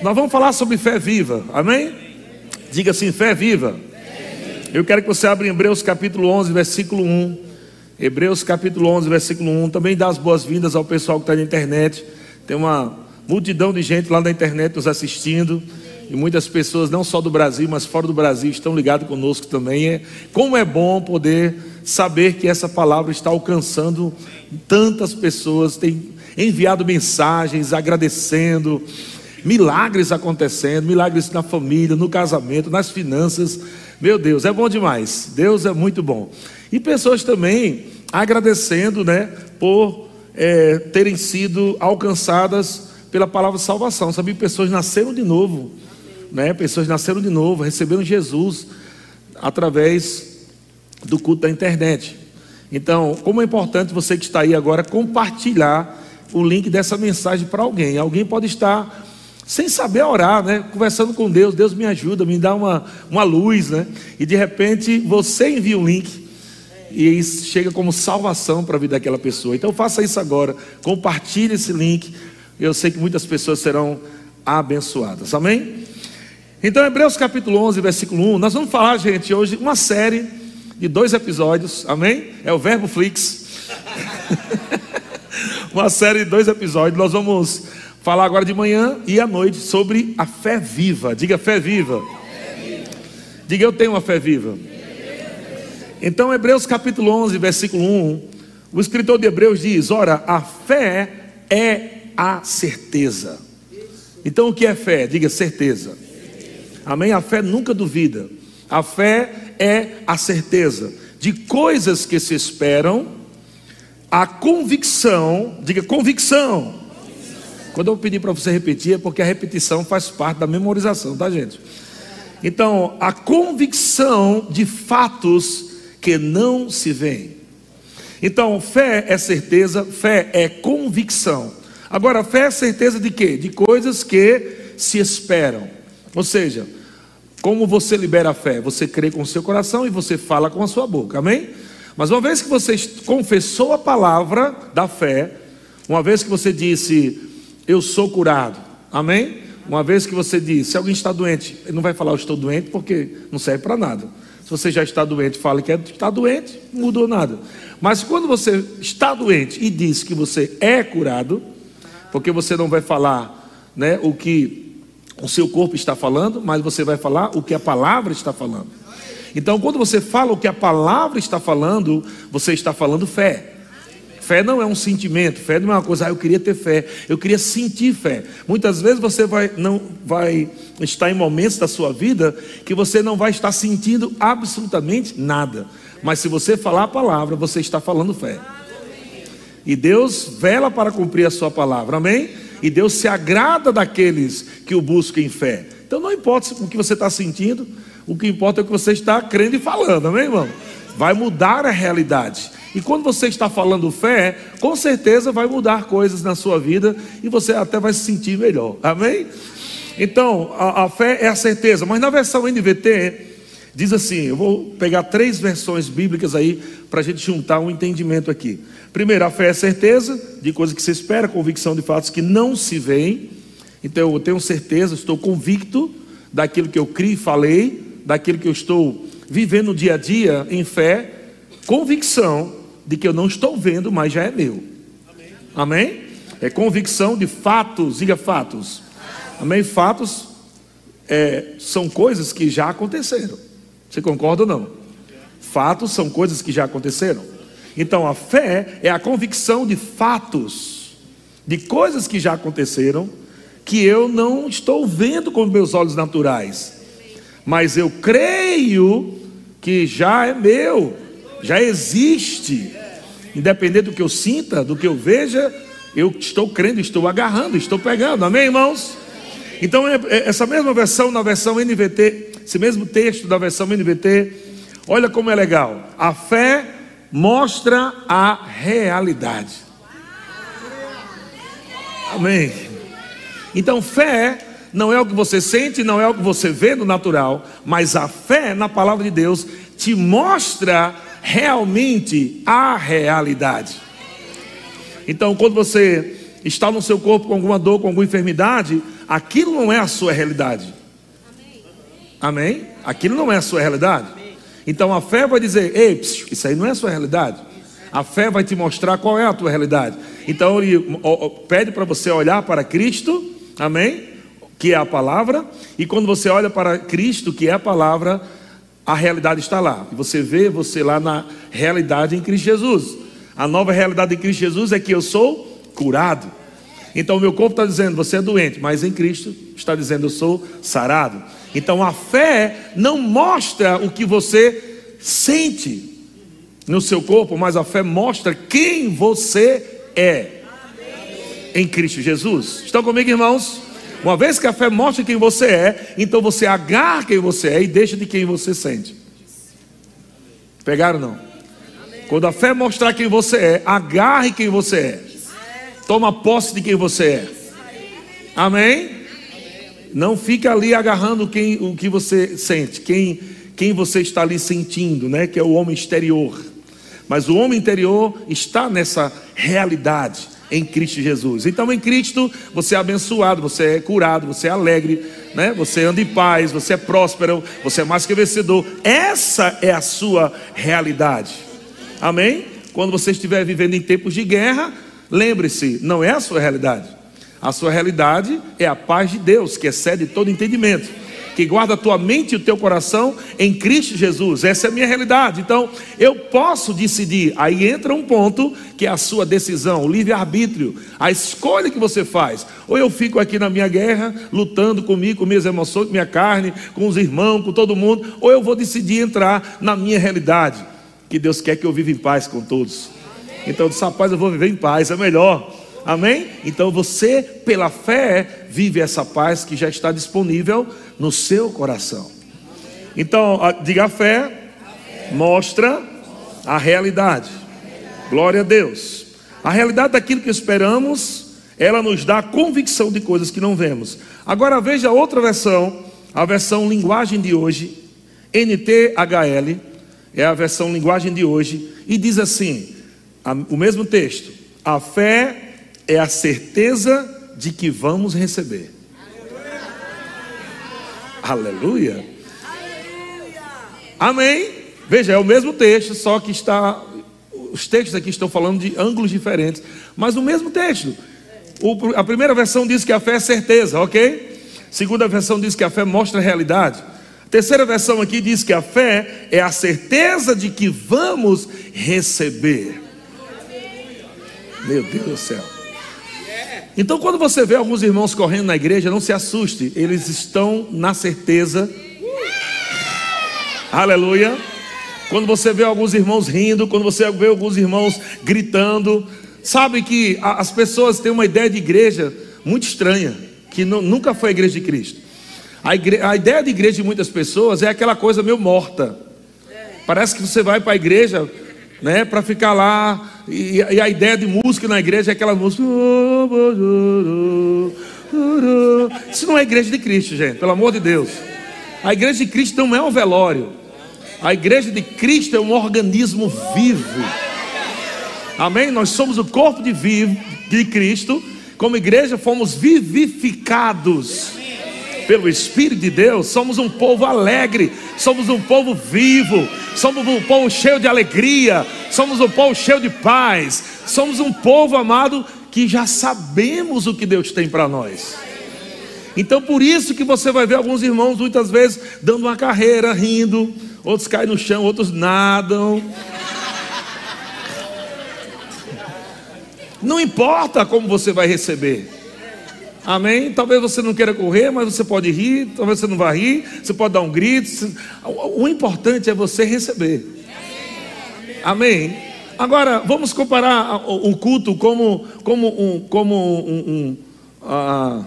Nós vamos falar sobre fé viva, amém? Diga assim: fé viva. Eu quero que você abra em Hebreus capítulo 11, versículo 1. Hebreus capítulo 11, versículo 1. Também dá as boas-vindas ao pessoal que está na internet. Tem uma multidão de gente lá na internet nos assistindo. E muitas pessoas, não só do Brasil, mas fora do Brasil, estão ligadas conosco também. É, como é bom poder saber que essa palavra está alcançando tantas pessoas, tem enviado mensagens agradecendo, milagres acontecendo, milagres na família, no casamento, nas finanças. Meu Deus, é bom demais. Deus é muito bom. E pessoas também agradecendo, né, por é, terem sido alcançadas pela palavra salvação. Sabia que pessoas nasceram de novo, né? Pessoas nasceram de novo, receberam Jesus através do culto da internet. Então, como é importante você que está aí agora compartilhar o link dessa mensagem para alguém. Alguém pode estar sem saber orar, né? Conversando com Deus, Deus me ajuda, me dá uma, uma luz, né? E de repente você envia um link e chega como salvação para a vida daquela pessoa. Então faça isso agora, compartilhe esse link. Eu sei que muitas pessoas serão abençoadas. Amém? Então, Hebreus capítulo 11, versículo 1, nós vamos falar, gente, hoje uma série de dois episódios. Amém? É o Verbo Flix. uma série de dois episódios. Nós vamos falar agora de manhã e à noite sobre a fé viva. Diga fé viva. Diga eu tenho uma fé viva. Então, Hebreus capítulo 11, versículo 1, o escritor de Hebreus diz: Ora, a fé é a certeza. Então, o que é fé? Diga certeza. Amém? A fé nunca duvida. A fé é a certeza de coisas que se esperam, a convicção, diga convicção quando eu pedir para você repetir, é porque a repetição faz parte da memorização, tá, gente? Então, a convicção de fatos que não se veem. Então, fé é certeza, fé é convicção. Agora, fé é certeza de quê? De coisas que se esperam. Ou seja, como você libera a fé? Você crê com o seu coração e você fala com a sua boca, amém? Mas uma vez que você confessou a palavra da fé, uma vez que você disse, eu sou curado. Amém? Uma vez que você diz, se alguém está doente, ele não vai falar eu estou doente porque não serve para nada. Se você já está doente, fala que está doente, não mudou nada. Mas quando você está doente e diz que você é curado, porque você não vai falar né, o que o seu corpo está falando, mas você vai falar o que a palavra está falando. Então, quando você fala o que a palavra está falando, você está falando fé. Fé não é um sentimento, fé não é uma coisa, ah, eu queria ter fé, eu queria sentir fé. Muitas vezes você vai, não vai estar em momentos da sua vida que você não vai estar sentindo absolutamente nada. Mas se você falar a palavra, você está falando fé. E Deus vela para cumprir a sua palavra, amém? E Deus se agrada daqueles que o buscam em fé. Então não importa o que você está sentindo, o que importa é o que você está crendo e falando, amém, irmão? Vai mudar a realidade. E quando você está falando fé, com certeza vai mudar coisas na sua vida e você até vai se sentir melhor. Amém? Então, a, a fé é a certeza. Mas na versão NVT, diz assim: eu vou pegar três versões bíblicas aí para a gente juntar um entendimento aqui. Primeiro, a fé é a certeza de coisas que se espera, convicção de fatos que não se veem. Então, eu tenho certeza, estou convicto daquilo que eu criei e falei, daquilo que eu estou vivendo no dia a dia em fé, convicção de que eu não estou vendo, mas já é meu. Amém? Amém? É convicção de fatos, diga fatos. Amém? Fatos é, são coisas que já aconteceram. Você concorda ou não? Fatos são coisas que já aconteceram. Então a fé é a convicção de fatos, de coisas que já aconteceram, que eu não estou vendo com meus olhos naturais, mas eu creio que já é meu já existe. Independente do que eu sinta, do que eu veja, eu estou crendo, estou agarrando, estou pegando. Amém, irmãos? Então, é, é, essa mesma versão, na versão NVT, esse mesmo texto da versão NVT, olha como é legal. A fé mostra a realidade. Amém. Então, fé não é o que você sente, não é o que você vê no natural, mas a fé na palavra de Deus te mostra realmente a realidade. Então, quando você está no seu corpo com alguma dor, com alguma enfermidade, aquilo não é a sua realidade. Amém? Aquilo não é a sua realidade. Então a fé vai dizer: Ei, isso aí não é a sua realidade. A fé vai te mostrar qual é a tua realidade. Então ele pede para você olhar para Cristo, amém? Que é a palavra, e quando você olha para Cristo, que é a palavra, a realidade está lá. E você vê você lá na realidade em Cristo Jesus. A nova realidade em Cristo Jesus é que eu sou curado. Então meu corpo está dizendo, você é doente, mas em Cristo está dizendo, eu sou sarado. Então a fé não mostra o que você sente no seu corpo, mas a fé mostra quem você é em Cristo Jesus. Estão comigo, irmãos? Uma vez que a fé mostra quem você é, então você agarra quem você é e deixa de quem você sente. Pegaram não? Quando a fé mostrar quem você é, agarre quem você é. Toma posse de quem você é. Amém? Não fica ali agarrando quem, o que você sente, quem, quem você está ali sentindo, né? Que é o homem exterior. Mas o homem interior está nessa realidade em Cristo Jesus. Então, em Cristo, você é abençoado, você é curado, você é alegre, né? Você anda em paz, você é próspero, você é mais que vencedor. Essa é a sua realidade. Amém? Quando você estiver vivendo em tempos de guerra, lembre-se, não é a sua realidade. A sua realidade é a paz de Deus, que excede todo entendimento que guarda a tua mente e o teu coração em Cristo Jesus. Essa é a minha realidade. Então, eu posso decidir. Aí entra um ponto que é a sua decisão, o livre-arbítrio, a escolha que você faz. Ou eu fico aqui na minha guerra, lutando comigo, com minhas emoções, com minha carne, com os irmãos, com todo mundo, ou eu vou decidir entrar na minha realidade, que Deus quer que eu viva em paz com todos. Então, disse, rapaz, eu vou viver em paz, é melhor. Amém? Então você, pela fé, vive essa paz que já está disponível no seu coração. Então, diga a fé, mostra a realidade. Glória a Deus. A realidade daquilo que esperamos, ela nos dá convicção de coisas que não vemos. Agora veja outra versão, a versão linguagem de hoje, NTHL, é a versão linguagem de hoje, e diz assim: o mesmo texto, a fé é a certeza de que vamos receber. Aleluia. Amém. Veja, é o mesmo texto, só que está. Os textos aqui estão falando de ângulos diferentes, mas o mesmo texto. O, a primeira versão diz que a fé é certeza, ok? Segunda versão diz que a fé mostra a realidade. A terceira versão aqui diz que a fé é a certeza de que vamos receber. Meu Deus do céu. Então, quando você vê alguns irmãos correndo na igreja, não se assuste, eles estão na certeza. Aleluia. Quando você vê alguns irmãos rindo, quando você vê alguns irmãos gritando, sabe que as pessoas têm uma ideia de igreja muito estranha, que nunca foi a igreja de Cristo. A, a ideia de igreja de muitas pessoas é aquela coisa meio morta. Parece que você vai para a igreja né, para ficar lá. E, e, a ideia de música na igreja é aquela música. Isso não é igreja de Cristo, gente, pelo amor de Deus. A igreja de Cristo não é um velório. A igreja de Cristo é um organismo vivo. Amém? Nós somos o corpo de, vivo, de Cristo. Como igreja, fomos vivificados pelo Espírito de Deus, somos um povo alegre, somos um povo vivo, somos um povo cheio de alegria, somos um povo cheio de paz, somos um povo amado que já sabemos o que Deus tem para nós. Então por isso que você vai ver alguns irmãos muitas vezes dando uma carreira, rindo, outros caem no chão, outros nadam. Não importa como você vai receber. Amém? Talvez você não queira correr, mas você pode rir, talvez você não vá rir, você pode dar um grito. O importante é você receber. Amém? Agora, vamos comparar o culto como, como um, como um, um uh,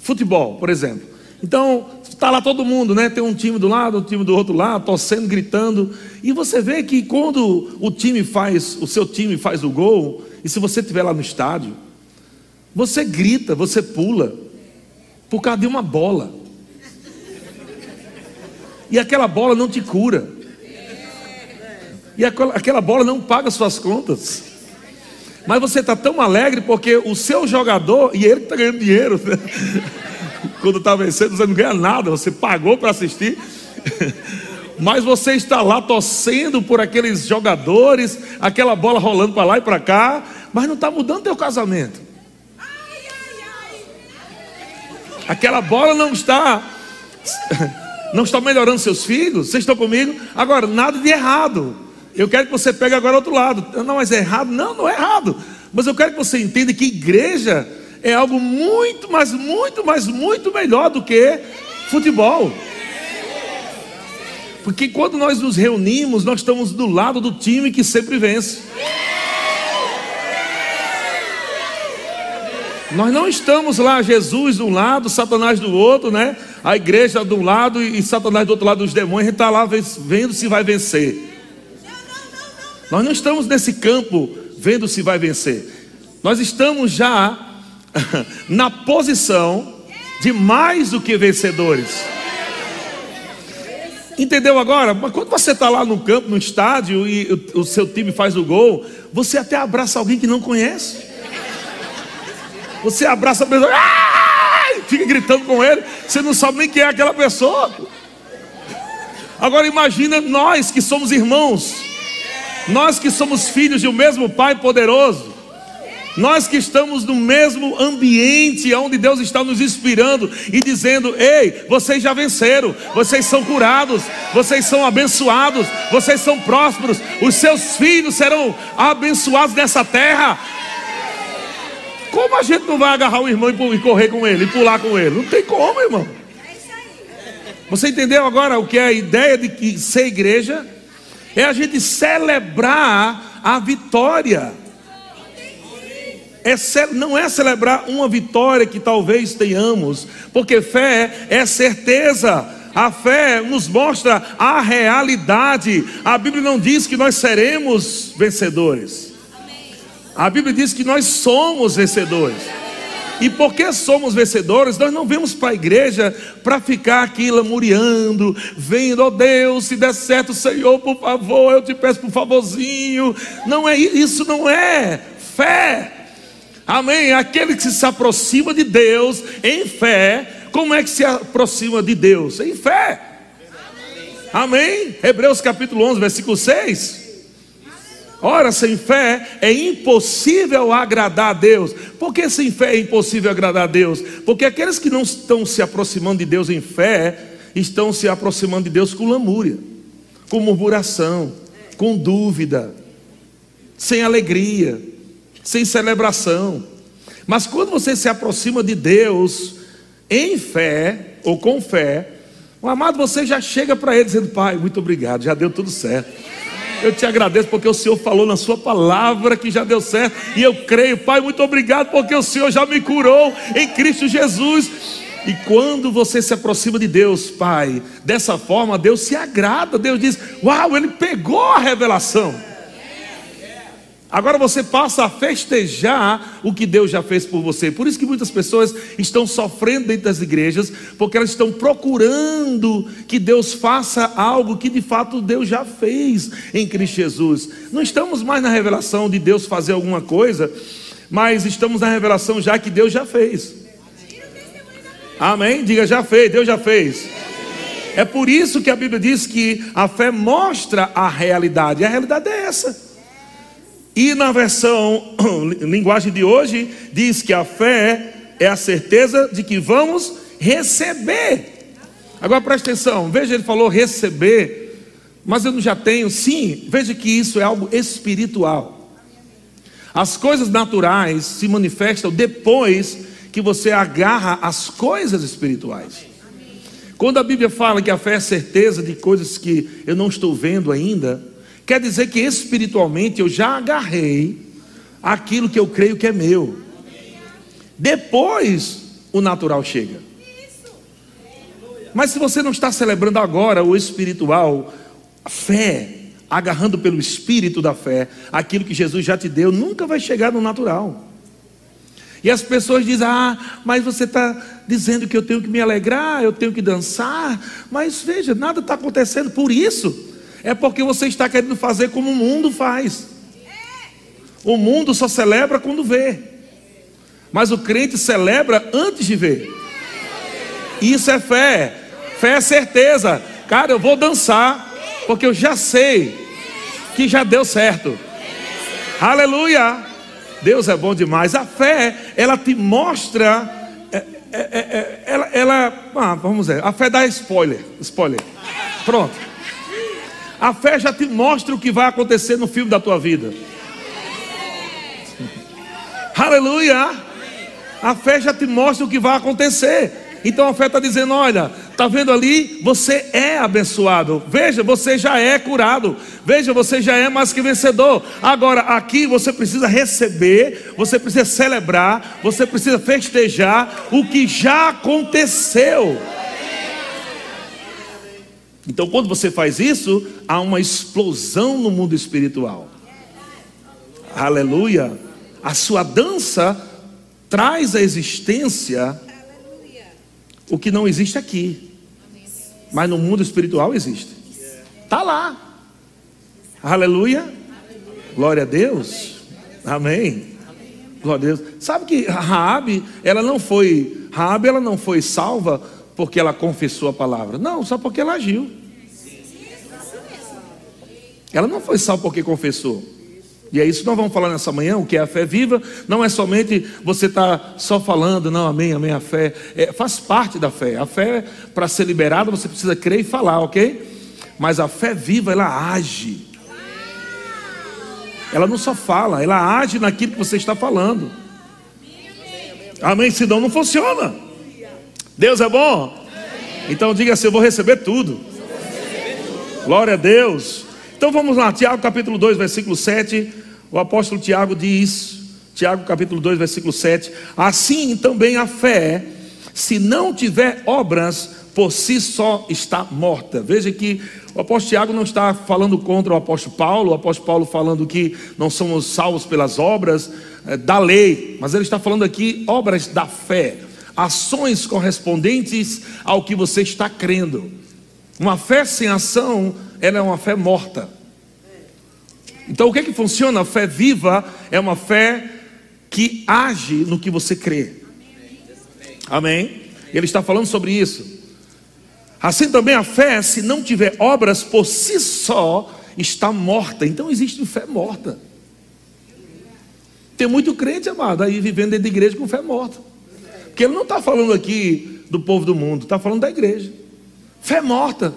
futebol, por exemplo. Então, está lá todo mundo, né? Tem um time do lado, um time do outro lado, torcendo, gritando. E você vê que quando o time faz, o seu time faz o gol, e se você estiver lá no estádio, você grita, você pula, por causa de uma bola. E aquela bola não te cura. E aquela bola não paga suas contas. Mas você está tão alegre porque o seu jogador, e ele está ganhando dinheiro, né? quando está vencendo, você não ganha nada, você pagou para assistir. Mas você está lá torcendo por aqueles jogadores, aquela bola rolando para lá e para cá, mas não está mudando teu casamento. Aquela bola não está não está melhorando seus filhos. Vocês estão comigo? Agora, nada de errado. Eu quero que você pegue agora outro lado. Não, mas é errado? Não, não é errado. Mas eu quero que você entenda que igreja é algo muito, mas muito, mas muito melhor do que futebol. Porque quando nós nos reunimos, nós estamos do lado do time que sempre vence. Nós não estamos lá, Jesus de um lado, Satanás do outro, né? A igreja de um lado e Satanás do outro lado dos demônios, a gente está lá vendo se vai vencer. Nós não estamos nesse campo vendo se vai vencer. Nós estamos já na posição de mais do que vencedores. Entendeu agora? Mas quando você está lá no campo, no estádio, e o, o seu time faz o gol, você até abraça alguém que não conhece. Você abraça a pessoa, fica gritando com ele, você não sabe nem quem é aquela pessoa. Agora imagina nós que somos irmãos, nós que somos filhos de um mesmo Pai poderoso, nós que estamos no mesmo ambiente onde Deus está nos inspirando e dizendo: Ei, vocês já venceram, vocês são curados, vocês são abençoados, vocês são prósperos, os seus filhos serão abençoados nessa terra. Como a gente não vai agarrar o irmão e correr com ele, e pular com ele? Não tem como, irmão. Você entendeu agora o que é a ideia de que ser igreja? É a gente celebrar a vitória. É, não é celebrar uma vitória que talvez tenhamos, porque fé é certeza. A fé nos mostra a realidade. A Bíblia não diz que nós seremos vencedores. A Bíblia diz que nós somos vencedores. E porque somos vencedores, nós não vemos para a igreja para ficar aqui lamuriando, vendo, oh Deus, se der certo, Senhor, por favor, eu te peço por favorzinho. Não é isso, não é fé. Amém. Aquele que se aproxima de Deus em fé, como é que se aproxima de Deus? Em fé. Amém. Hebreus capítulo 11, versículo 6. Ora, sem fé é impossível agradar a Deus. Por que sem fé é impossível agradar a Deus? Porque aqueles que não estão se aproximando de Deus em fé, estão se aproximando de Deus com lamúria, com murmuração, com dúvida, sem alegria, sem celebração. Mas quando você se aproxima de Deus em fé, ou com fé, o amado você já chega para ele dizendo: Pai, muito obrigado, já deu tudo certo. Eu te agradeço porque o Senhor falou na Sua palavra que já deu certo. E eu creio, Pai, muito obrigado porque o Senhor já me curou em Cristo Jesus. E quando você se aproxima de Deus, Pai, dessa forma, Deus se agrada. Deus diz: Uau, ele pegou a revelação. Agora você passa a festejar o que Deus já fez por você. Por isso que muitas pessoas estão sofrendo dentro das igrejas, porque elas estão procurando que Deus faça algo que de fato Deus já fez em Cristo Jesus. Não estamos mais na revelação de Deus fazer alguma coisa, mas estamos na revelação já que Deus já fez. Amém? Diga, já fez, Deus já fez. É por isso que a Bíblia diz que a fé mostra a realidade. E a realidade é essa. E na versão linguagem de hoje, diz que a fé é a certeza de que vamos receber. Agora preste atenção, veja, ele falou receber, mas eu não já tenho, sim, veja que isso é algo espiritual. As coisas naturais se manifestam depois que você agarra as coisas espirituais. Quando a Bíblia fala que a fé é certeza de coisas que eu não estou vendo ainda, Quer dizer que espiritualmente eu já agarrei aquilo que eu creio que é meu. Depois o natural chega. Mas se você não está celebrando agora o espiritual, a fé, agarrando pelo espírito da fé, aquilo que Jesus já te deu, nunca vai chegar no natural. E as pessoas dizem: Ah, mas você está dizendo que eu tenho que me alegrar, eu tenho que dançar. Mas veja, nada está acontecendo por isso é porque você está querendo fazer como o mundo faz. O mundo só celebra quando vê, mas o crente celebra antes de ver. Isso é fé. Fé é certeza. Cara, eu vou dançar, porque eu já sei que já deu certo. Aleluia! Deus é bom demais. A fé, ela te mostra. É, é, é, é ela, ela ah, vamos ver. A fé dá spoiler. Spoiler. Pronto. A fé já te mostra o que vai acontecer no filme da tua vida. Aleluia! A fé já te mostra o que vai acontecer. Então a fé está dizendo: olha, está vendo ali? Você é abençoado. Veja, você já é curado. Veja, você já é mais que vencedor. Agora, aqui você precisa receber, você precisa celebrar, você precisa festejar o que já aconteceu. Então, quando você faz isso, há uma explosão no mundo espiritual. Aleluia. A sua dança traz à existência o que não existe aqui. Mas no mundo espiritual existe. Está lá. Aleluia. Glória a Deus. Amém. Glória a Deus. Sabe que Raabe, ela não foi, Raabe ela não foi salva porque ela confessou a palavra. Não, só porque ela agiu. Ela não foi salva porque confessou. E é isso que nós vamos falar nessa manhã, o que é a fé viva. Não é somente você estar tá só falando, não, amém, amém, a fé. É, faz parte da fé. A fé, para ser liberada, você precisa crer e falar, ok? Mas a fé viva, ela age. Ela não só fala, ela age naquilo que você está falando. Amém? Senão não funciona. Deus é bom? Então diga assim: eu vou receber tudo. Glória a Deus. Então vamos lá, Tiago capítulo 2, versículo 7 o apóstolo Tiago diz, Tiago capítulo 2, versículo 7: Assim também a fé, se não tiver obras, por si só está morta. Veja que o apóstolo Tiago não está falando contra o apóstolo Paulo, o apóstolo Paulo falando que não somos salvos pelas obras é, da lei, mas ele está falando aqui obras da fé, ações correspondentes ao que você está crendo. Uma fé sem ação, ela é uma fé morta. Então, o que é que funciona? A fé viva é uma fé que age no que você crê. Amém? Ele está falando sobre isso. Assim também a fé, se não tiver obras por si só, está morta. Então existe fé morta. Tem muito crente, amado, aí vivendo dentro da igreja com fé morta. Porque ele não está falando aqui do povo do mundo, está falando da igreja. Fé morta.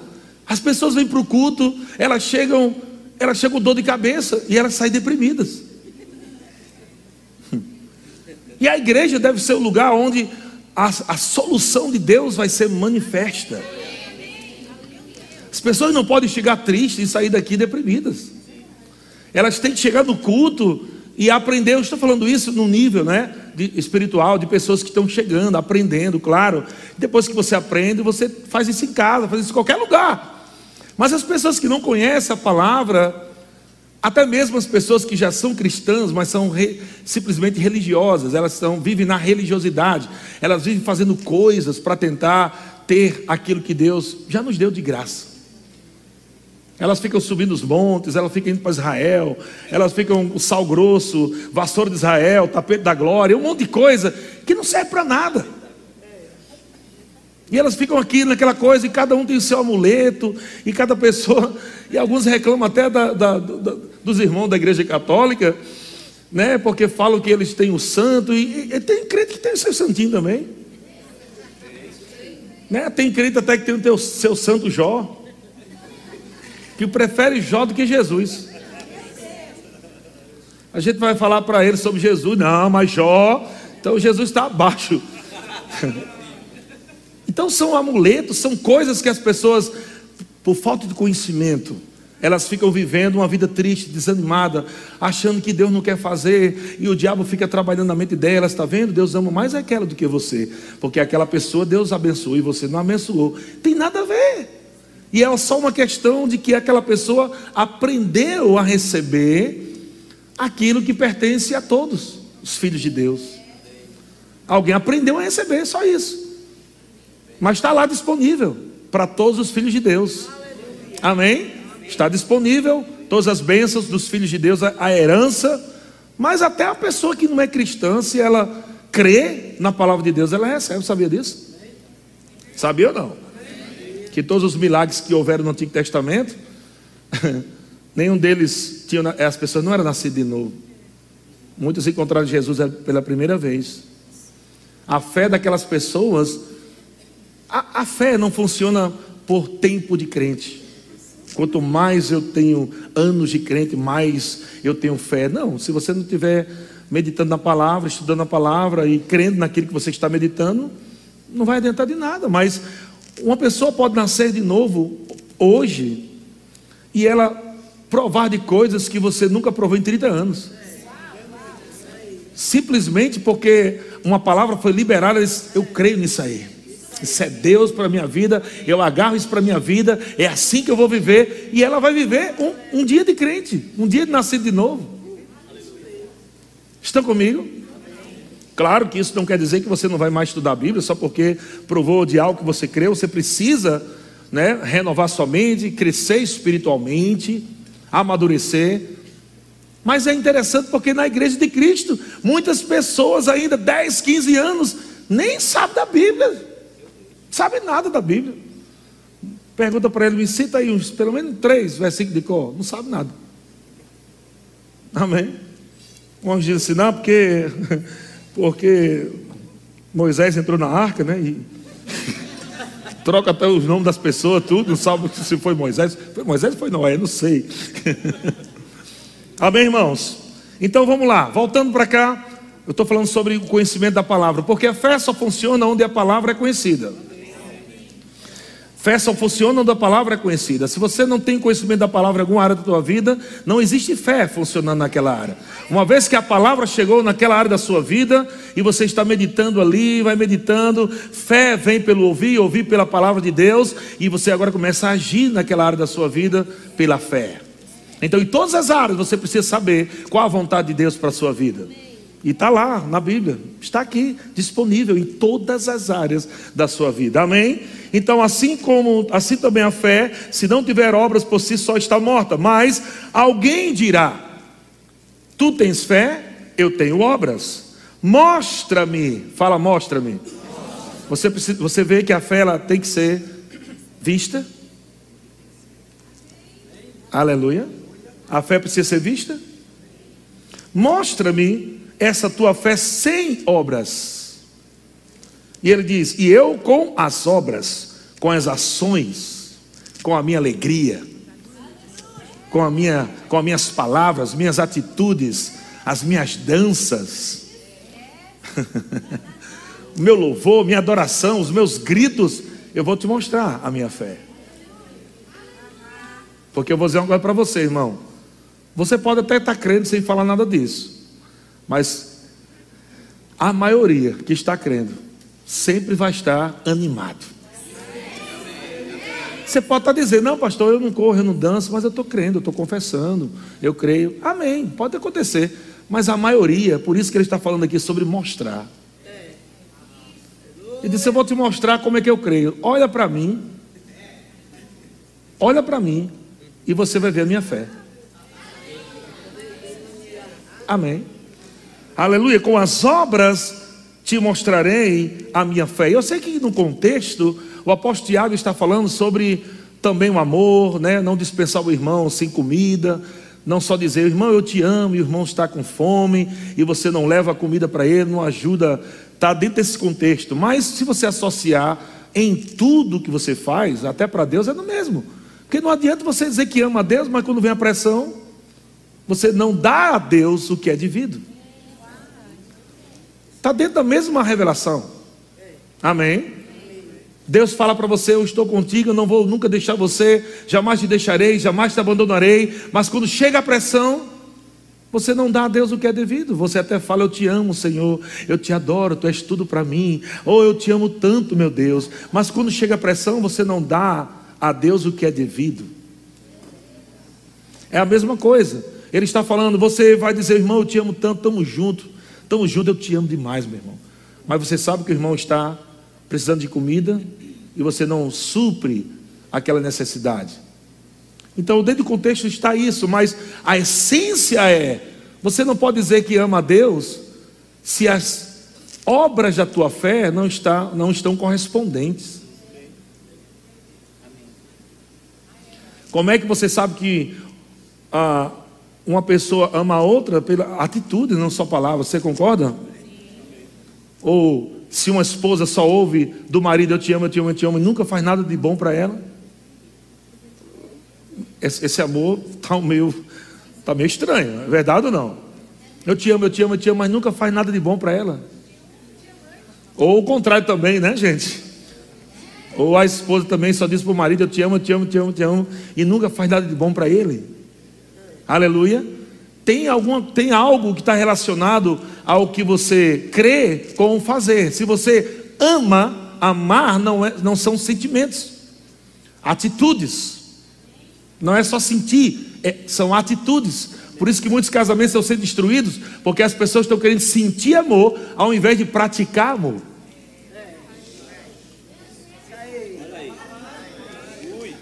As pessoas vêm para o culto, elas chegam elas chegam com dor de cabeça e elas saem deprimidas. E a igreja deve ser o lugar onde a, a solução de Deus vai ser manifesta. As pessoas não podem chegar tristes e sair daqui deprimidas. Elas têm que chegar no culto e aprender. Eu estou falando isso no nível né, espiritual, de pessoas que estão chegando, aprendendo, claro. Depois que você aprende, você faz isso em casa, faz isso em qualquer lugar. Mas as pessoas que não conhecem a palavra, até mesmo as pessoas que já são cristãs, mas são re, simplesmente religiosas, elas são, vivem na religiosidade, elas vivem fazendo coisas para tentar ter aquilo que Deus já nos deu de graça. Elas ficam subindo os montes, elas ficam indo para Israel, elas ficam o sal grosso, vassoura de Israel, tapete da glória, um monte de coisa que não serve para nada. E elas ficam aqui naquela coisa, e cada um tem o seu amuleto, e cada pessoa, e alguns reclamam até da, da, da, dos irmãos da igreja católica, né? Porque falam que eles têm o santo, e, e tem crente que tem o seu santinho também. Né? Tem crente até que tem o teu, seu santo Jó, que prefere Jó do que Jesus. A gente vai falar para ele sobre Jesus, não, mas Jó, então Jesus está abaixo. Então são amuletos, são coisas que as pessoas, por falta de conhecimento, elas ficam vivendo uma vida triste, desanimada, achando que Deus não quer fazer, e o diabo fica trabalhando na mente delas, está vendo? Deus ama mais aquela do que você, porque aquela pessoa Deus abençoou e você não abençoou. Tem nada a ver. E é só uma questão de que aquela pessoa aprendeu a receber aquilo que pertence a todos os filhos de Deus. Alguém aprendeu a receber, só isso. Mas está lá disponível para todos os filhos de Deus. Amém? Está disponível todas as bênçãos dos filhos de Deus, a herança. Mas até a pessoa que não é cristã, se ela crê na palavra de Deus, ela recebe. Sabia disso? Sabia ou não? Que todos os milagres que houveram no Antigo Testamento, nenhum deles tinha, as pessoas não eram nascidas de novo. Muitos encontraram Jesus pela primeira vez. A fé daquelas pessoas, a, a fé não funciona por tempo de crente. Quanto mais eu tenho anos de crente, mais eu tenho fé. Não, se você não estiver meditando na palavra, estudando a palavra e crendo naquilo que você está meditando, não vai adiantar de nada. Mas uma pessoa pode nascer de novo hoje e ela provar de coisas que você nunca provou em 30 anos. Simplesmente porque uma palavra foi liberada, eu creio nisso aí. Isso é Deus para a minha vida, eu agarro isso para a minha vida, é assim que eu vou viver. E ela vai viver um, um dia de crente, um dia de nascido de novo. Estão comigo? Claro que isso não quer dizer que você não vai mais estudar a Bíblia só porque provou de algo que você creu. Você precisa né, renovar sua mente, crescer espiritualmente, amadurecer. Mas é interessante porque na igreja de Cristo, muitas pessoas ainda, 10, 15 anos, nem sabem da Bíblia sabe nada da Bíblia. Pergunta para ele, me cita aí uns, pelo menos três versículos de cor. Não sabe nada. Amém? Uns dizem assim, não, porque, porque Moisés entrou na arca, né? E troca até os nomes das pessoas, tudo, não sabe se foi Moisés. Foi Moisés foi Noé? Não sei. Amém, irmãos? Então vamos lá, voltando para cá, eu estou falando sobre o conhecimento da palavra, porque a fé só funciona onde a palavra é conhecida. Fé só funciona onde a palavra é conhecida. Se você não tem conhecimento da palavra em alguma área da tua vida, não existe fé funcionando naquela área. Uma vez que a palavra chegou naquela área da sua vida e você está meditando ali, vai meditando, fé vem pelo ouvir, ouvir pela palavra de Deus e você agora começa a agir naquela área da sua vida pela fé. Então, em todas as áreas você precisa saber qual a vontade de Deus para a sua vida. E está lá na Bíblia, está aqui, disponível em todas as áreas da sua vida. Amém? Então, assim como assim também a fé, se não tiver obras por si só está morta. Mas alguém dirá: Tu tens fé, eu tenho obras. Mostra-me, fala, mostra-me. Você precisa, você vê que a fé ela tem que ser vista. Aleluia. A fé precisa ser vista. Mostra-me essa tua fé sem obras. E ele diz: E eu com as obras, com as ações, com a minha alegria, com, a minha, com as minhas palavras, minhas atitudes, as minhas danças, o meu louvor, minha adoração, os meus gritos, eu vou te mostrar a minha fé. Porque eu vou dizer uma coisa para você, irmão. Você pode até estar crendo sem falar nada disso. Mas a maioria que está crendo sempre vai estar animado. Você pode estar dizendo, não, pastor, eu não corro, eu não danço, mas eu estou crendo, eu estou confessando, eu creio. Amém, pode acontecer. Mas a maioria, por isso que ele está falando aqui sobre mostrar. Ele disse: Eu vou te mostrar como é que eu creio. Olha para mim, olha para mim, e você vai ver a minha fé. Amém. Aleluia, com as obras te mostrarei a minha fé. Eu sei que no contexto o apóstolo Tiago está falando sobre também o amor, né? Não dispensar o irmão sem comida, não só dizer, irmão, eu te amo, e o irmão está com fome, e você não leva a comida para ele, não ajuda, está dentro desse contexto. Mas se você associar em tudo que você faz, até para Deus é no mesmo. Porque não adianta você dizer que ama a Deus, mas quando vem a pressão, você não dá a Deus o que é devido. Está dentro da mesma revelação. Amém? Deus fala para você: Eu estou contigo, eu não vou nunca deixar você, jamais te deixarei, jamais te abandonarei. Mas quando chega a pressão, você não dá a Deus o que é devido. Você até fala: Eu te amo, Senhor, eu te adoro, tu és tudo para mim. Ou eu te amo tanto, meu Deus. Mas quando chega a pressão, você não dá a Deus o que é devido. É a mesma coisa. Ele está falando: Você vai dizer, irmão, eu te amo tanto, estamos juntos. Então, junto, eu te amo demais, meu irmão. Mas você sabe que o irmão está precisando de comida e você não supre aquela necessidade. Então, dentro do contexto está isso, mas a essência é: você não pode dizer que ama a Deus se as obras da tua fé não, está, não estão correspondentes. Como é que você sabe que a uma pessoa ama a outra pela atitude, não só palavras? Você concorda? Ou se uma esposa só ouve do marido eu te amo, eu te amo, eu te amo e nunca faz nada de bom para ela? Esse, esse amor está meio, tá meio estranho, é verdade ou não? Eu te amo, eu te amo, eu te amo, mas nunca faz nada de bom para ela. Ou o contrário também, né, gente? Ou a esposa também só diz para o marido: Eu te amo, eu te amo, eu te amo, eu te amo, e nunca faz nada de bom para ele. Aleluia. Tem, alguma, tem algo que está relacionado ao que você crê com fazer. Se você ama, amar não, é, não são sentimentos, atitudes. Não é só sentir, é, são atitudes. Por isso que muitos casamentos estão sendo destruídos, porque as pessoas estão querendo sentir amor ao invés de praticar amor.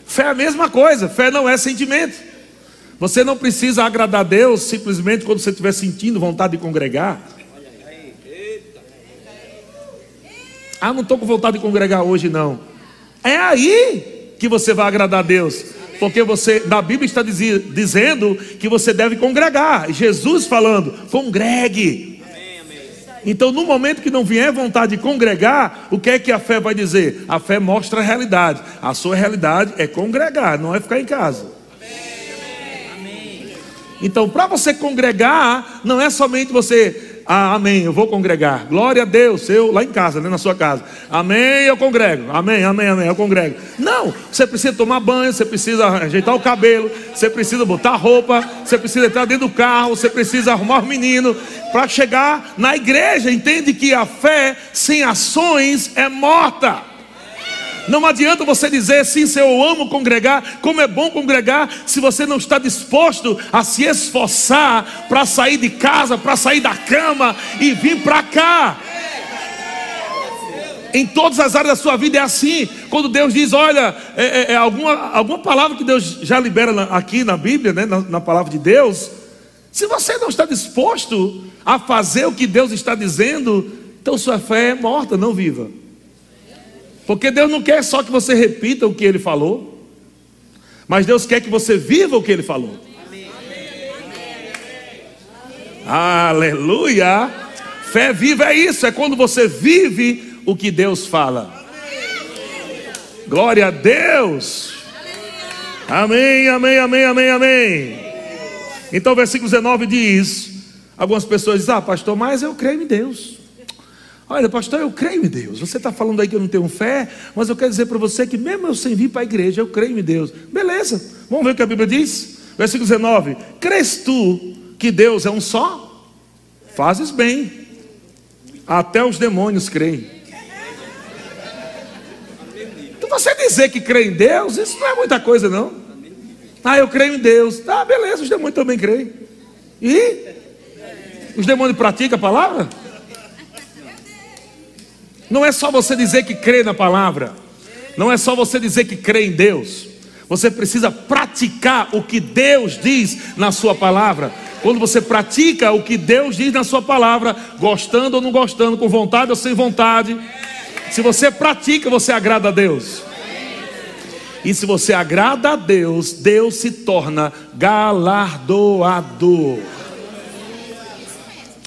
Fé é a mesma coisa, fé não é sentimento. Você não precisa agradar a Deus simplesmente quando você estiver sentindo vontade de congregar. Ah, não estou com vontade de congregar hoje, não. É aí que você vai agradar a Deus. Porque você, na Bíblia está dizendo que você deve congregar. Jesus falando, congregue. Então, no momento que não vier vontade de congregar, o que é que a fé vai dizer? A fé mostra a realidade. A sua realidade é congregar, não é ficar em casa. Então, para você congregar, não é somente você ah, amém, eu vou congregar. Glória a Deus, eu lá em casa, né, na sua casa. Amém, eu congrego. Amém, amém, amém, eu congrego. Não, você precisa tomar banho, você precisa ajeitar o cabelo, você precisa botar roupa, você precisa entrar dentro do carro, você precisa arrumar o menino para chegar na igreja. Entende que a fé sem ações é morta. Não adianta você dizer sim, se eu amo congregar, como é bom congregar, se você não está disposto a se esforçar para sair de casa, para sair da cama e vir para cá. Em todas as áreas da sua vida é assim. Quando Deus diz, olha, é, é, é alguma, alguma palavra que Deus já libera na, aqui na Bíblia, né, na, na palavra de Deus, se você não está disposto a fazer o que Deus está dizendo, então sua fé é morta, não viva. Porque Deus não quer só que você repita o que Ele falou, mas Deus quer que você viva o que Ele falou. Amém. Aleluia! Fé viva é isso, é quando você vive o que Deus fala. Glória a Deus! Amém, amém, amém, amém, amém. Então, versículo 19 diz: Algumas pessoas dizem, ah, pastor, mas eu creio em Deus. Olha, pastor, eu creio em Deus. Você está falando aí que eu não tenho fé, mas eu quero dizer para você que, mesmo eu sem vir para a igreja, eu creio em Deus. Beleza, vamos ver o que a Bíblia diz? Versículo 19: Crês tu que Deus é um só? Fazes bem, até os demônios creem. Então você dizer que crê em Deus, isso não é muita coisa, não. Ah, eu creio em Deus. Ah, beleza, os demônios também creem. E? Os demônios praticam a palavra? Não é só você dizer que crê na palavra, não é só você dizer que crê em Deus. Você precisa praticar o que Deus diz na sua palavra. Quando você pratica o que Deus diz na sua palavra, gostando ou não gostando, com vontade ou sem vontade, se você pratica, você agrada a Deus. E se você agrada a Deus, Deus se torna galardoador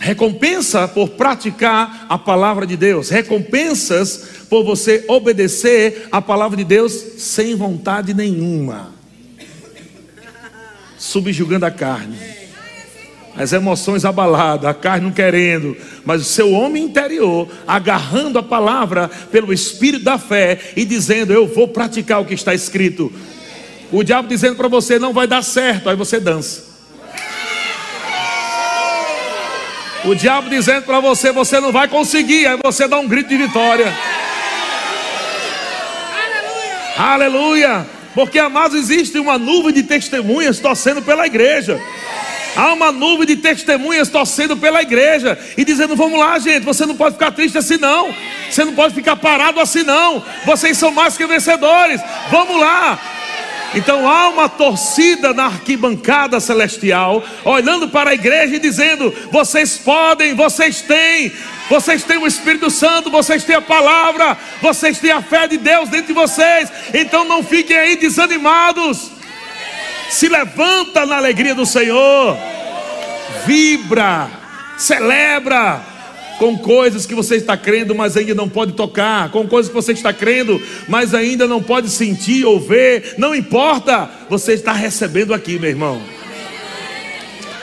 recompensa por praticar a palavra de Deus, recompensas por você obedecer a palavra de Deus sem vontade nenhuma, subjugando a carne, as emoções abaladas, a carne não querendo, mas o seu homem interior agarrando a palavra pelo espírito da fé e dizendo: Eu vou praticar o que está escrito. O diabo dizendo para você: Não vai dar certo, aí você dança. O diabo dizendo para você: você não vai conseguir. Aí você dá um grito de vitória. Aleluia. Aleluia. Porque, amados, existe uma nuvem de testemunhas torcendo pela igreja. Há uma nuvem de testemunhas torcendo pela igreja e dizendo: Vamos lá, gente, você não pode ficar triste assim, não. Você não pode ficar parado assim, não. Vocês são mais que vencedores. Vamos lá. Então há uma torcida na arquibancada celestial, olhando para a igreja e dizendo: vocês podem, vocês têm, vocês têm o Espírito Santo, vocês têm a palavra, vocês têm a fé de Deus dentro de vocês. Então não fiquem aí desanimados. Se levanta na alegria do Senhor. Vibra, celebra com coisas que você está crendo, mas ainda não pode tocar, com coisas que você está crendo, mas ainda não pode sentir ou ver, não importa, você está recebendo aqui, meu irmão.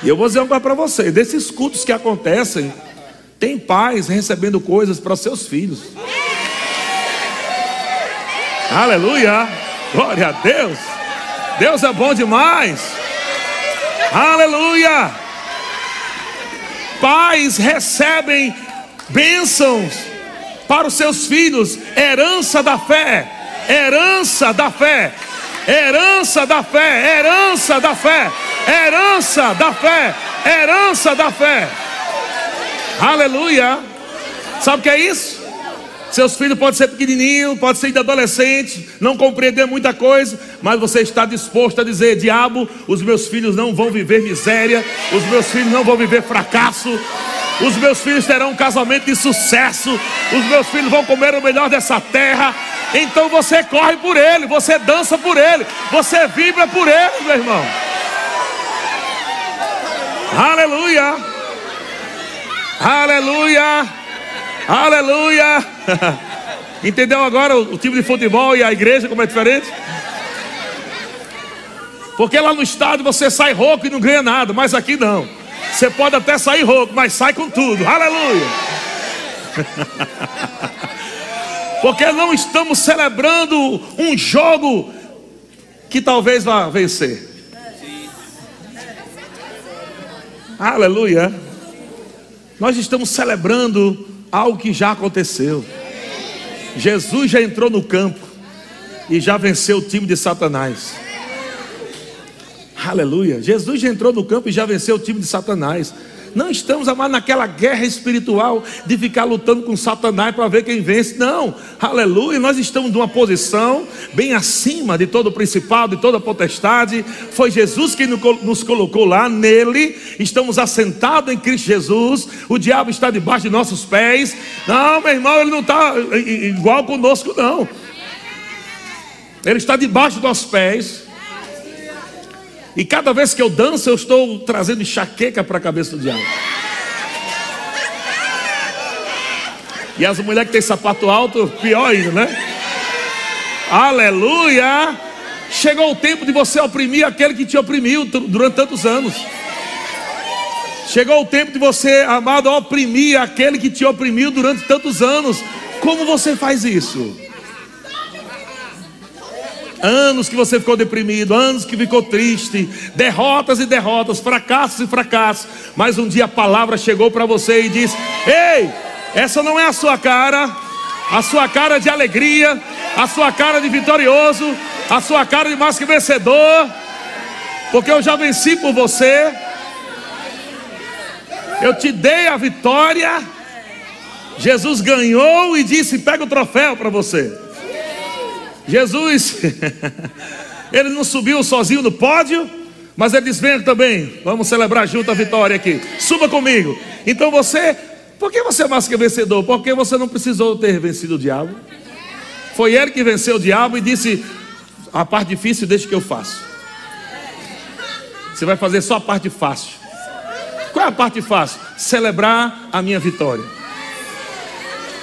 E eu vou dizer uma coisa para você: desses cultos que acontecem, tem pais recebendo coisas para seus filhos. Aleluia, glória a Deus. Deus é bom demais. Aleluia. Pais recebem bênçãos para os seus filhos, herança da fé, herança da fé, herança da fé, herança da fé, herança da fé, herança da fé. Aleluia. Sabe o que é isso? Seus filhos podem ser pequenininhos, pode ser de adolescente, não compreender muita coisa, mas você está disposto a dizer: diabo, os meus filhos não vão viver miséria, os meus filhos não vão viver fracasso, os meus filhos terão um casamento de sucesso, os meus filhos vão comer o melhor dessa terra. Então você corre por ele, você dança por ele, você vibra por ele, meu irmão. Aleluia, aleluia, aleluia. Entendeu agora o, time de futebol e a igreja como é diferente? Porque lá no estádio você sai rouco e não ganha nada, mas aqui não. Você pode até sair rouco, mas sai com tudo. Aleluia. Porque não estamos celebrando um jogo que talvez vá vencer. Aleluia. Nós estamos celebrando algo que já aconteceu. Jesus já entrou no campo e já venceu o time de Satanás. Aleluia. Jesus já entrou no campo e já venceu o time de Satanás. Não estamos mais naquela guerra espiritual de ficar lutando com Satanás para ver quem vence. Não, aleluia. Nós estamos numa posição bem acima de todo o principado, de toda a potestade. Foi Jesus quem nos colocou lá, nele. Estamos assentados em Cristo Jesus. O diabo está debaixo de nossos pés. Não, meu irmão, ele não está igual conosco, não. Ele está debaixo dos nossos pés. E cada vez que eu danço, eu estou trazendo enxaqueca para a cabeça do diabo. E as mulheres que têm sapato alto, pior ainda, né? Aleluia! Chegou o tempo de você oprimir aquele que te oprimiu durante tantos anos. Chegou o tempo de você, amado, oprimir aquele que te oprimiu durante tantos anos. Como você faz isso? Anos que você ficou deprimido, anos que ficou triste, derrotas e derrotas, fracassos e fracassos. Mas um dia a palavra chegou para você e disse: Ei, essa não é a sua cara, a sua cara de alegria, a sua cara de vitorioso, a sua cara de mais que vencedor, porque eu já venci por você. Eu te dei a vitória. Jesus ganhou e disse: Pega o troféu para você. Jesus, ele não subiu sozinho no pódio, mas ele disse: Venha também, vamos celebrar junto a vitória aqui. Suba comigo. Então você, por que você é mais que vencedor? Porque você não precisou ter vencido o diabo. Foi ele que venceu o diabo e disse: A parte difícil, deixa que eu faço. Você vai fazer só a parte fácil. Qual é a parte fácil? Celebrar a minha vitória.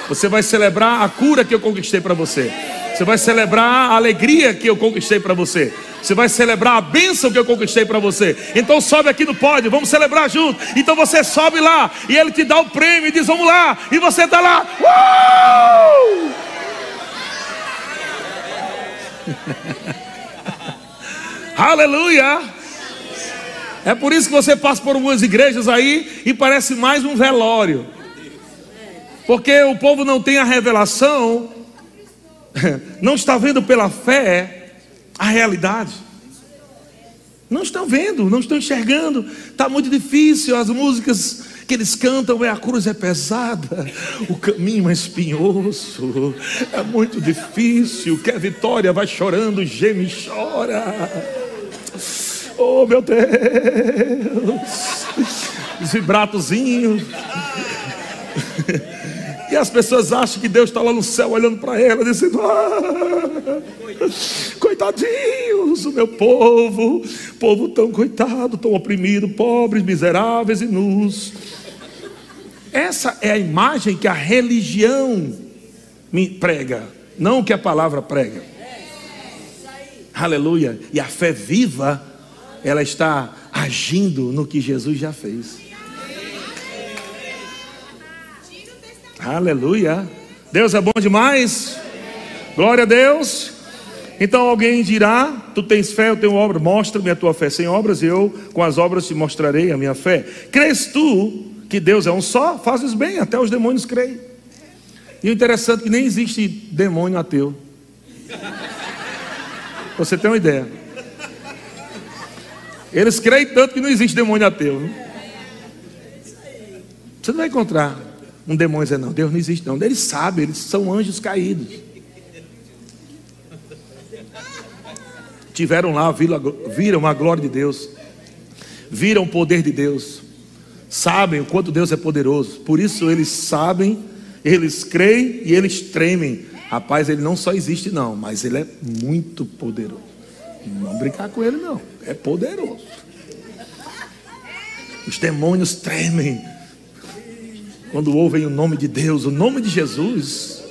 Você vai celebrar a cura que eu conquistei para você. Você vai celebrar a alegria que eu conquistei para você. Você vai celebrar a bênção que eu conquistei para você. Então sobe aqui no pódio, vamos celebrar junto. Então você sobe lá e ele te dá o prêmio e diz: Vamos lá. E você está lá. Aleluia! É por isso que você passa por algumas igrejas aí e parece mais um velório. Porque o povo não tem a revelação não está vendo pela fé a realidade. Não estão vendo, não estão enxergando. Está muito difícil. As músicas que eles cantam é a cruz é pesada, o caminho é espinhoso, é muito difícil. Quer vitória, vai chorando, geme e chora. Oh meu Deus, os vibratozinhos. E as pessoas acham que Deus está lá no céu olhando para ela, dizendo: ah, Coitadinhos, o meu povo, povo tão coitado, tão oprimido, pobres, miseráveis e nus. Essa é a imagem que a religião me prega, não o que a palavra prega. Aleluia. E a fé viva, ela está agindo no que Jesus já fez. Aleluia. Deus é bom demais. Glória a Deus. Então alguém dirá: Tu tens fé, eu tenho obra, mostra-me a tua fé sem obras, e eu com as obras te mostrarei a minha fé. Crês tu que Deus é um só? Fazes bem, até os demônios creem. E o interessante é que nem existe demônio ateu. Você tem uma ideia. Eles creem tanto que não existe demônio ateu. Você não vai encontrar um demônio dizendo, não, Deus não existe, não. Eles sabem, eles são anjos caídos. Tiveram lá, viram a glória de Deus, viram o poder de Deus, sabem o quanto Deus é poderoso. Por isso eles sabem, eles creem e eles tremem. Rapaz, ele não só existe, não, mas ele é muito poderoso. Não brincar com ele, não. É poderoso. Os demônios tremem quando ouvem o nome de Deus, o nome de Jesus.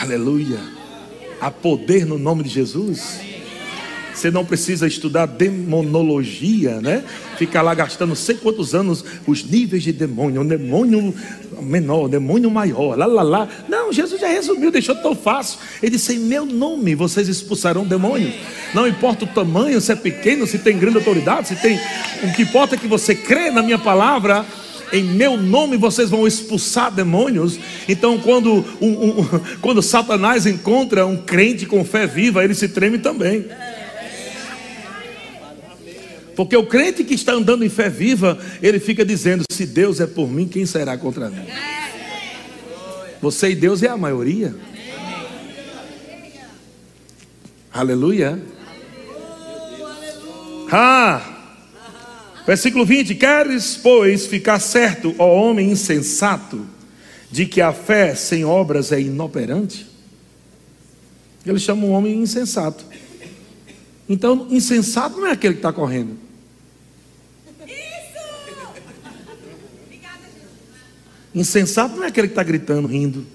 Aleluia. Há poder no nome de Jesus. Você não precisa estudar demonologia, né? Ficar lá gastando sei quantos anos os níveis de demônio, um demônio menor, um demônio maior, lá, lá, lá. Não, Jesus já resumiu, deixou tão fácil. Ele disse: em meu nome vocês expulsarão demônios. Não importa o tamanho, se é pequeno, se tem grande autoridade, se tem. O que importa é que você crê na minha palavra em meu nome vocês vão expulsar demônios. Então, quando, um, um, quando Satanás encontra um crente com fé viva, ele se treme também. Porque o crente que está andando em fé viva, ele fica dizendo: se Deus é por mim, quem será contra mim? Você e Deus é a maioria. Aleluia. Ah, versículo 20: Queres, pois, ficar certo, ó homem insensato, de que a fé sem obras é inoperante? Ele chama um homem insensato. Então, insensato não é aquele que está correndo. Insensato não é aquele que está gritando, rindo.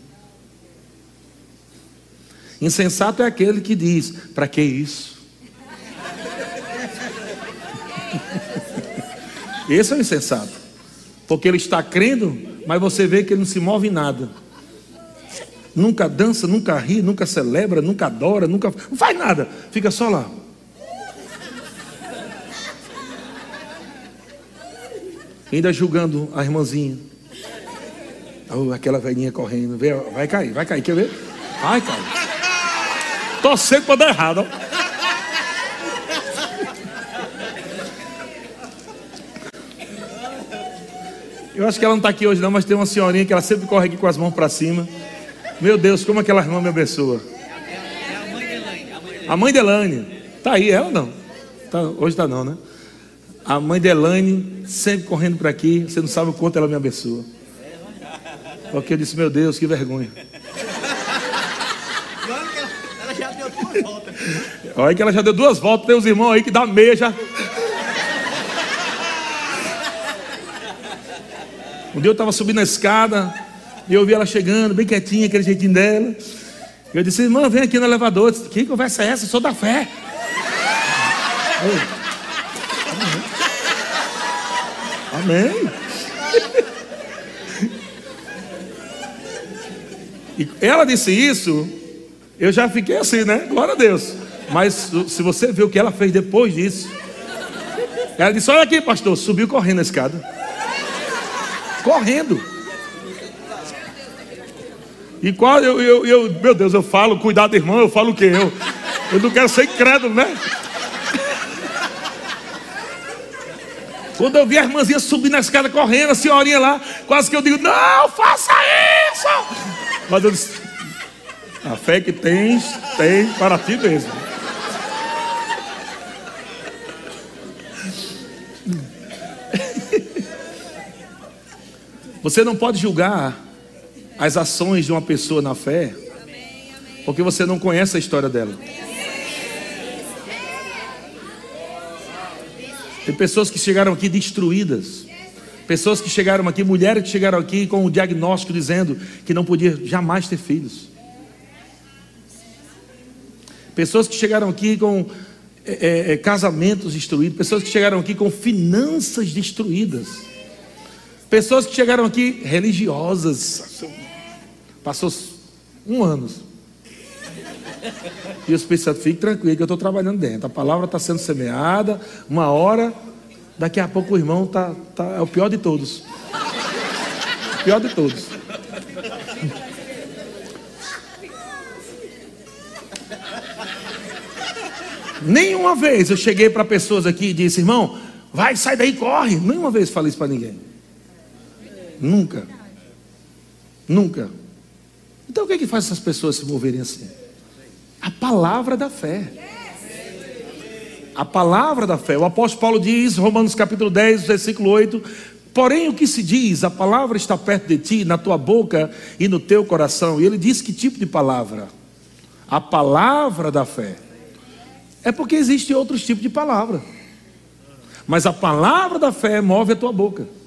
Insensato é aquele que diz: para que isso? Esse é o insensato. Porque ele está crendo, mas você vê que ele não se move em nada. Nunca dança, nunca ri, nunca celebra, nunca adora, nunca. Não faz nada. Fica só lá. Ainda julgando a irmãzinha. Oh, aquela velhinha correndo. Vai cair, vai cair, quer ver? Vai cair. Torcendo para dar errado. Eu acho que ela não está aqui hoje não, mas tem uma senhorinha que ela sempre corre aqui com as mãos para cima. Meu Deus, como aquela irmã me abençoa. A mãe de Elaine. Está aí ela não? Tá, hoje está não, né? A mãe de Elaine sempre correndo para aqui. Você não sabe o quanto ela me abençoa. Porque eu disse, meu Deus, que vergonha. Ela já deu duas voltas. Olha que ela já deu duas voltas. Tem os irmãos aí que dá meia já. Um dia eu estava subindo a escada e eu vi ela chegando, bem quietinha, aquele jeitinho dela. Eu disse, irmã, vem aqui no elevador. Disse, que conversa é essa? Eu sou da fé. Amém. E ela disse isso, eu já fiquei assim, né? Glória a Deus. Mas se você vê o que ela fez depois disso, ela disse: Olha aqui, pastor, subiu correndo a escada. Correndo. E qual eu, eu, eu, meu Deus, eu falo, cuidado, irmão, eu falo o quê? Eu, eu não quero ser incrédulo, né? Quando eu vi a irmãzinha subir na escada correndo, a senhorinha lá, quase que eu digo: Não, faça isso! Mas eu disse: A fé que tens, tem para ti mesmo. Você não pode julgar as ações de uma pessoa na fé, porque você não conhece a história dela. Tem pessoas que chegaram aqui destruídas. Pessoas que chegaram aqui, mulheres que chegaram aqui com o diagnóstico dizendo que não podia jamais ter filhos. Pessoas que chegaram aqui com é, é, é casamentos destruídos. Pessoas que chegaram aqui com finanças destruídas. Pessoas que chegaram aqui religiosas. Passou um ano. E o Espírito Santo, fique tranquilo que eu estou trabalhando dentro. A palavra está sendo semeada. Uma hora, daqui a pouco o irmão tá, tá, é o pior de todos. O pior de todos. Nenhuma vez eu cheguei para pessoas aqui e disse, irmão, vai, sai daí, corre. Nenhuma vez falei isso para ninguém. Nunca. Nunca. Então o que é que faz essas pessoas se moverem assim? A palavra da fé. A palavra da fé. O apóstolo Paulo diz, Romanos capítulo 10, versículo 8: Porém, o que se diz, a palavra está perto de ti, na tua boca e no teu coração. E ele diz que tipo de palavra? A palavra da fé. É porque existe outros tipos de palavra. Mas a palavra da fé move a tua boca.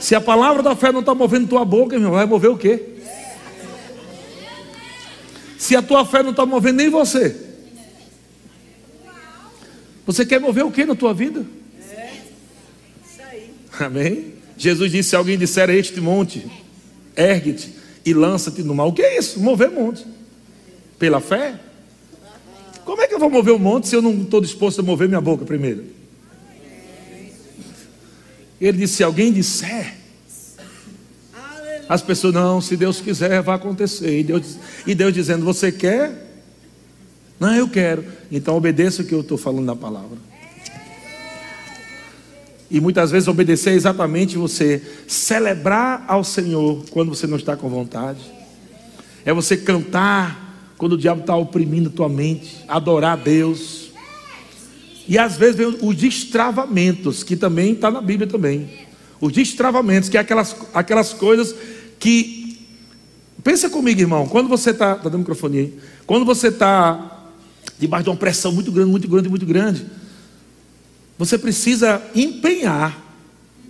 Se a palavra da fé não está movendo tua boca, irmão, vai mover o quê? Se a tua fé não está movendo nem você. Você quer mover o que na tua vida? Amém? Jesus disse: se alguém disser a este monte, ergue-te e lança-te no mar. O que é isso? Mover monte. Pela fé? Como é que eu vou mover o monte se eu não estou disposto a mover minha boca primeiro? Ele disse: se alguém disser, as pessoas, não, se Deus quiser, vai acontecer. E Deus, e Deus dizendo, você quer? Não, eu quero. Então obedeça o que eu estou falando na palavra. E muitas vezes obedecer é exatamente você celebrar ao Senhor quando você não está com vontade. É você cantar quando o diabo está oprimindo a tua mente, adorar a Deus. E às vezes vem os destravamentos, que também está na Bíblia também. Os destravamentos, que é aquelas, aquelas coisas que. Pensa comigo, irmão, quando você está. Está dando microfone aí. Quando você está debaixo de uma pressão muito grande, muito grande, muito grande, você precisa empenhar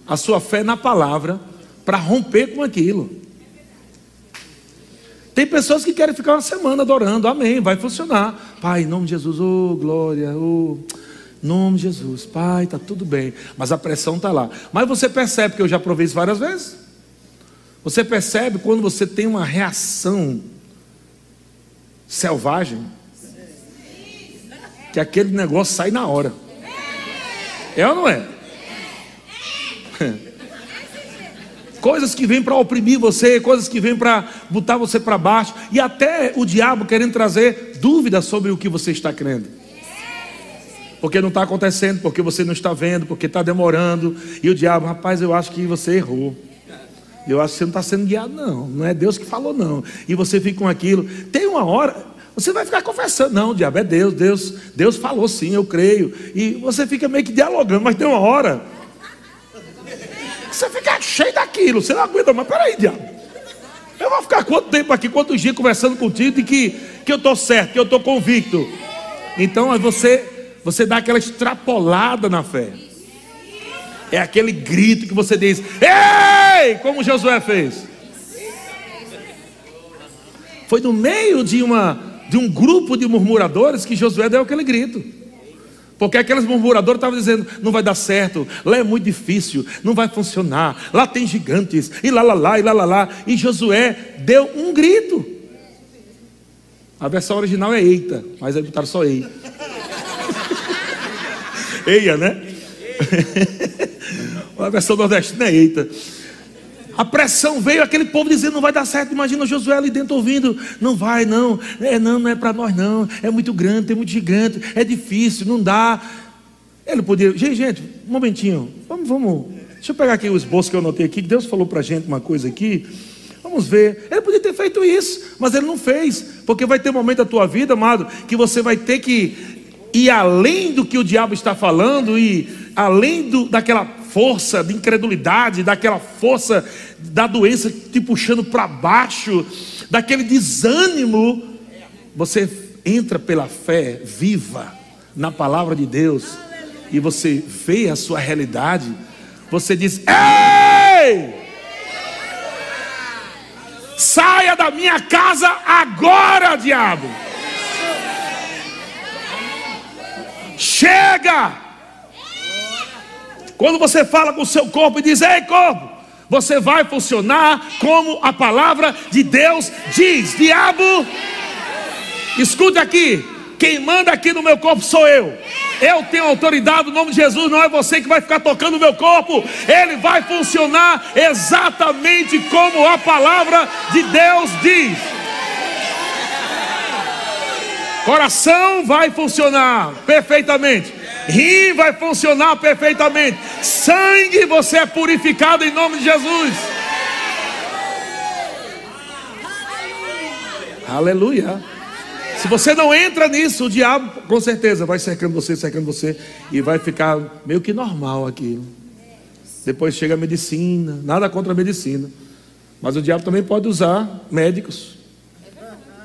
a sua fé na palavra para romper com aquilo. Tem pessoas que querem ficar uma semana adorando, amém, vai funcionar. Pai, em nome de Jesus, oh glória, oh nome de Jesus, Pai, está tudo bem, mas a pressão está lá. Mas você percebe que eu já provei isso várias vezes. Você percebe quando você tem uma reação selvagem, que aquele negócio sai na hora. É ou não é? Coisas que vêm para oprimir você, coisas que vêm para botar você para baixo, e até o diabo querendo trazer dúvidas sobre o que você está crendo. Porque não está acontecendo, porque você não está vendo, porque está demorando, e o diabo, rapaz, eu acho que você errou. Eu acho que você não está sendo guiado, não. Não é Deus que falou, não. E você fica com aquilo. Tem uma hora, você vai ficar confessando. Não, diabo é Deus, Deus, Deus falou sim, eu creio. E você fica meio que dialogando, mas tem uma hora. Você fica cheio daquilo, você não aguenta, mas peraí, diabo. Eu vou ficar quanto tempo aqui, quantos dias conversando contigo de que, que eu estou certo, que eu estou convicto. Então você, você dá aquela extrapolada na fé. É aquele grito que você diz: Ei! Como Josué fez. Foi no meio de, uma, de um grupo de murmuradores que Josué deu aquele grito. Porque aqueles murmuradores estavam dizendo: não vai dar certo, lá é muito difícil, não vai funcionar, lá tem gigantes, e lá, lá, lá, e lá, lá, lá. E Josué deu um grito. A versão original é eita, mas aí botaram só ei. Eia, né? A versão nordestina é eita. A pressão veio, aquele povo dizendo não vai dar certo. Imagina Josué ali dentro ouvindo, não vai, não, é não, não é para nós não. É muito grande, tem muito gigante, é difícil, não dá. Ele podia, gente, gente, um momentinho, vamos, vamos. Deixa eu pegar aqui o esboço que eu anotei aqui, que Deus falou para gente uma coisa aqui. Vamos ver. Ele podia ter feito isso, mas ele não fez, porque vai ter um momento da tua vida, amado, que você vai ter que ir além do que o diabo está falando e além do, daquela força de incredulidade, daquela força da doença te puxando para baixo, daquele desânimo, você entra pela fé viva na palavra de Deus e você vê a sua realidade, você diz: Ei! Saia da minha casa agora, diabo! Chega! Quando você fala com o seu corpo e diz: Ei, corpo, você vai funcionar como a palavra de Deus diz. Diabo, escute aqui: quem manda aqui no meu corpo sou eu. Eu tenho autoridade no nome de Jesus, não é você que vai ficar tocando o meu corpo. Ele vai funcionar exatamente como a palavra de Deus diz. Coração vai funcionar perfeitamente. Rim vai funcionar perfeitamente. Sangue, você é purificado em nome de Jesus. Aleluia. Se você não entra nisso, o diabo com certeza vai cercando você, cercando você e vai ficar meio que normal aquilo. Depois chega a medicina, nada contra a medicina. Mas o diabo também pode usar médicos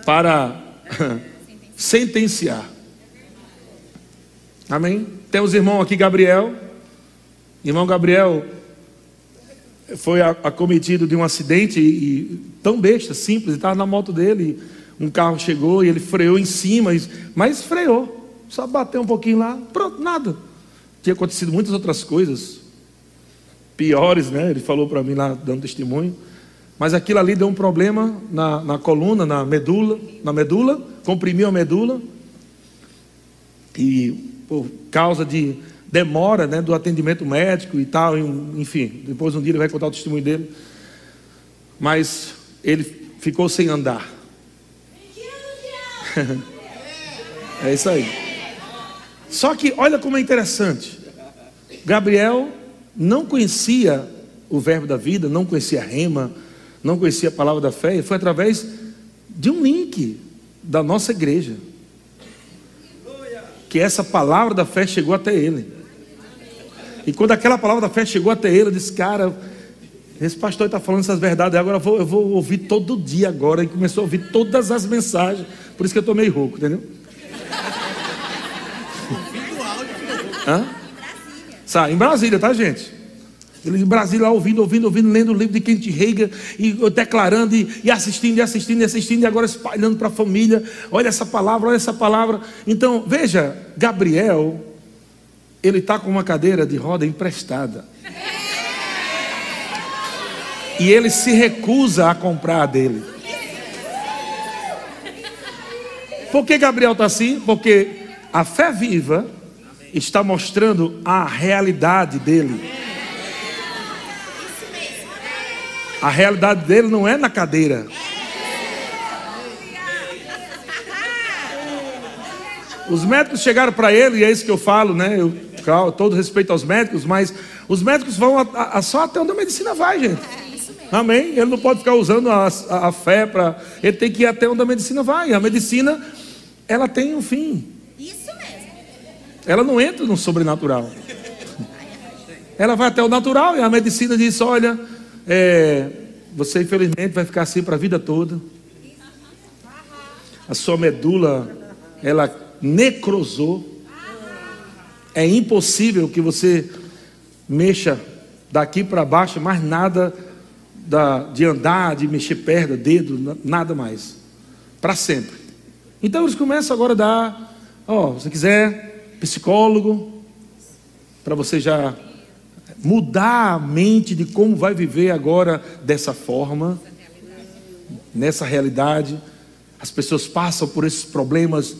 para sentenciar. Amém? Temos irmão aqui, Gabriel. Irmão Gabriel foi acometido de um acidente e, tão besta, simples, estava na moto dele um carro chegou e ele freou em cima, mas freou, só bateu um pouquinho lá, pronto, nada. Tinha acontecido muitas outras coisas, piores, né? Ele falou para mim lá, dando testemunho. Mas aquilo ali deu um problema na, na coluna, na medula, na medula, comprimiu a medula. E por causa de demora né, do atendimento médico e tal, enfim, depois um dia ele vai contar o testemunho dele. Mas ele ficou sem andar. é isso aí. Só que olha como é interessante. Gabriel não conhecia o verbo da vida, não conhecia a rema, não conhecia a palavra da fé, e foi através de um link da nossa igreja que essa palavra da fé chegou até ele. E quando aquela palavra da fé chegou até ele, eu disse, cara, esse pastor está falando essas verdades, agora eu vou, eu vou ouvir todo dia agora. E começou a ouvir todas as mensagens. Por isso que eu estou meio rouco, entendeu? Hã? Em Brasília, tá, gente? Ele em Brasília, ouvindo, ouvindo, ouvindo, lendo o livro de Kent Reagan, e declarando, e, e assistindo, e assistindo, e assistindo, e agora espalhando para a família. Olha essa palavra, olha essa palavra. Então, veja, Gabriel, ele está com uma cadeira de roda emprestada. E ele se recusa a comprar a dele. Por que Gabriel está assim? Porque a fé viva está mostrando a realidade dele. A realidade dele não é na cadeira. Os médicos chegaram para ele, e é isso que eu falo, né? Eu, todo respeito aos médicos, mas os médicos vão a, a, só até onde a medicina vai, gente. Amém? Ele não pode ficar usando a, a, a fé para. Ele tem que ir até onde a medicina vai. A medicina, ela tem um fim. Isso mesmo. Ela não entra no sobrenatural. Ela vai até o natural e a medicina diz: olha, é, você infelizmente vai ficar assim para a vida toda. A sua medula, ela necrosou. É impossível que você mexa daqui para baixo, mais nada da, de andar, de mexer perna, dedo, nada mais. Para sempre. Então eles começam agora a dar, ó, se quiser, psicólogo, para você já mudar a mente de como vai viver agora dessa forma, nessa realidade. As pessoas passam por esses problemas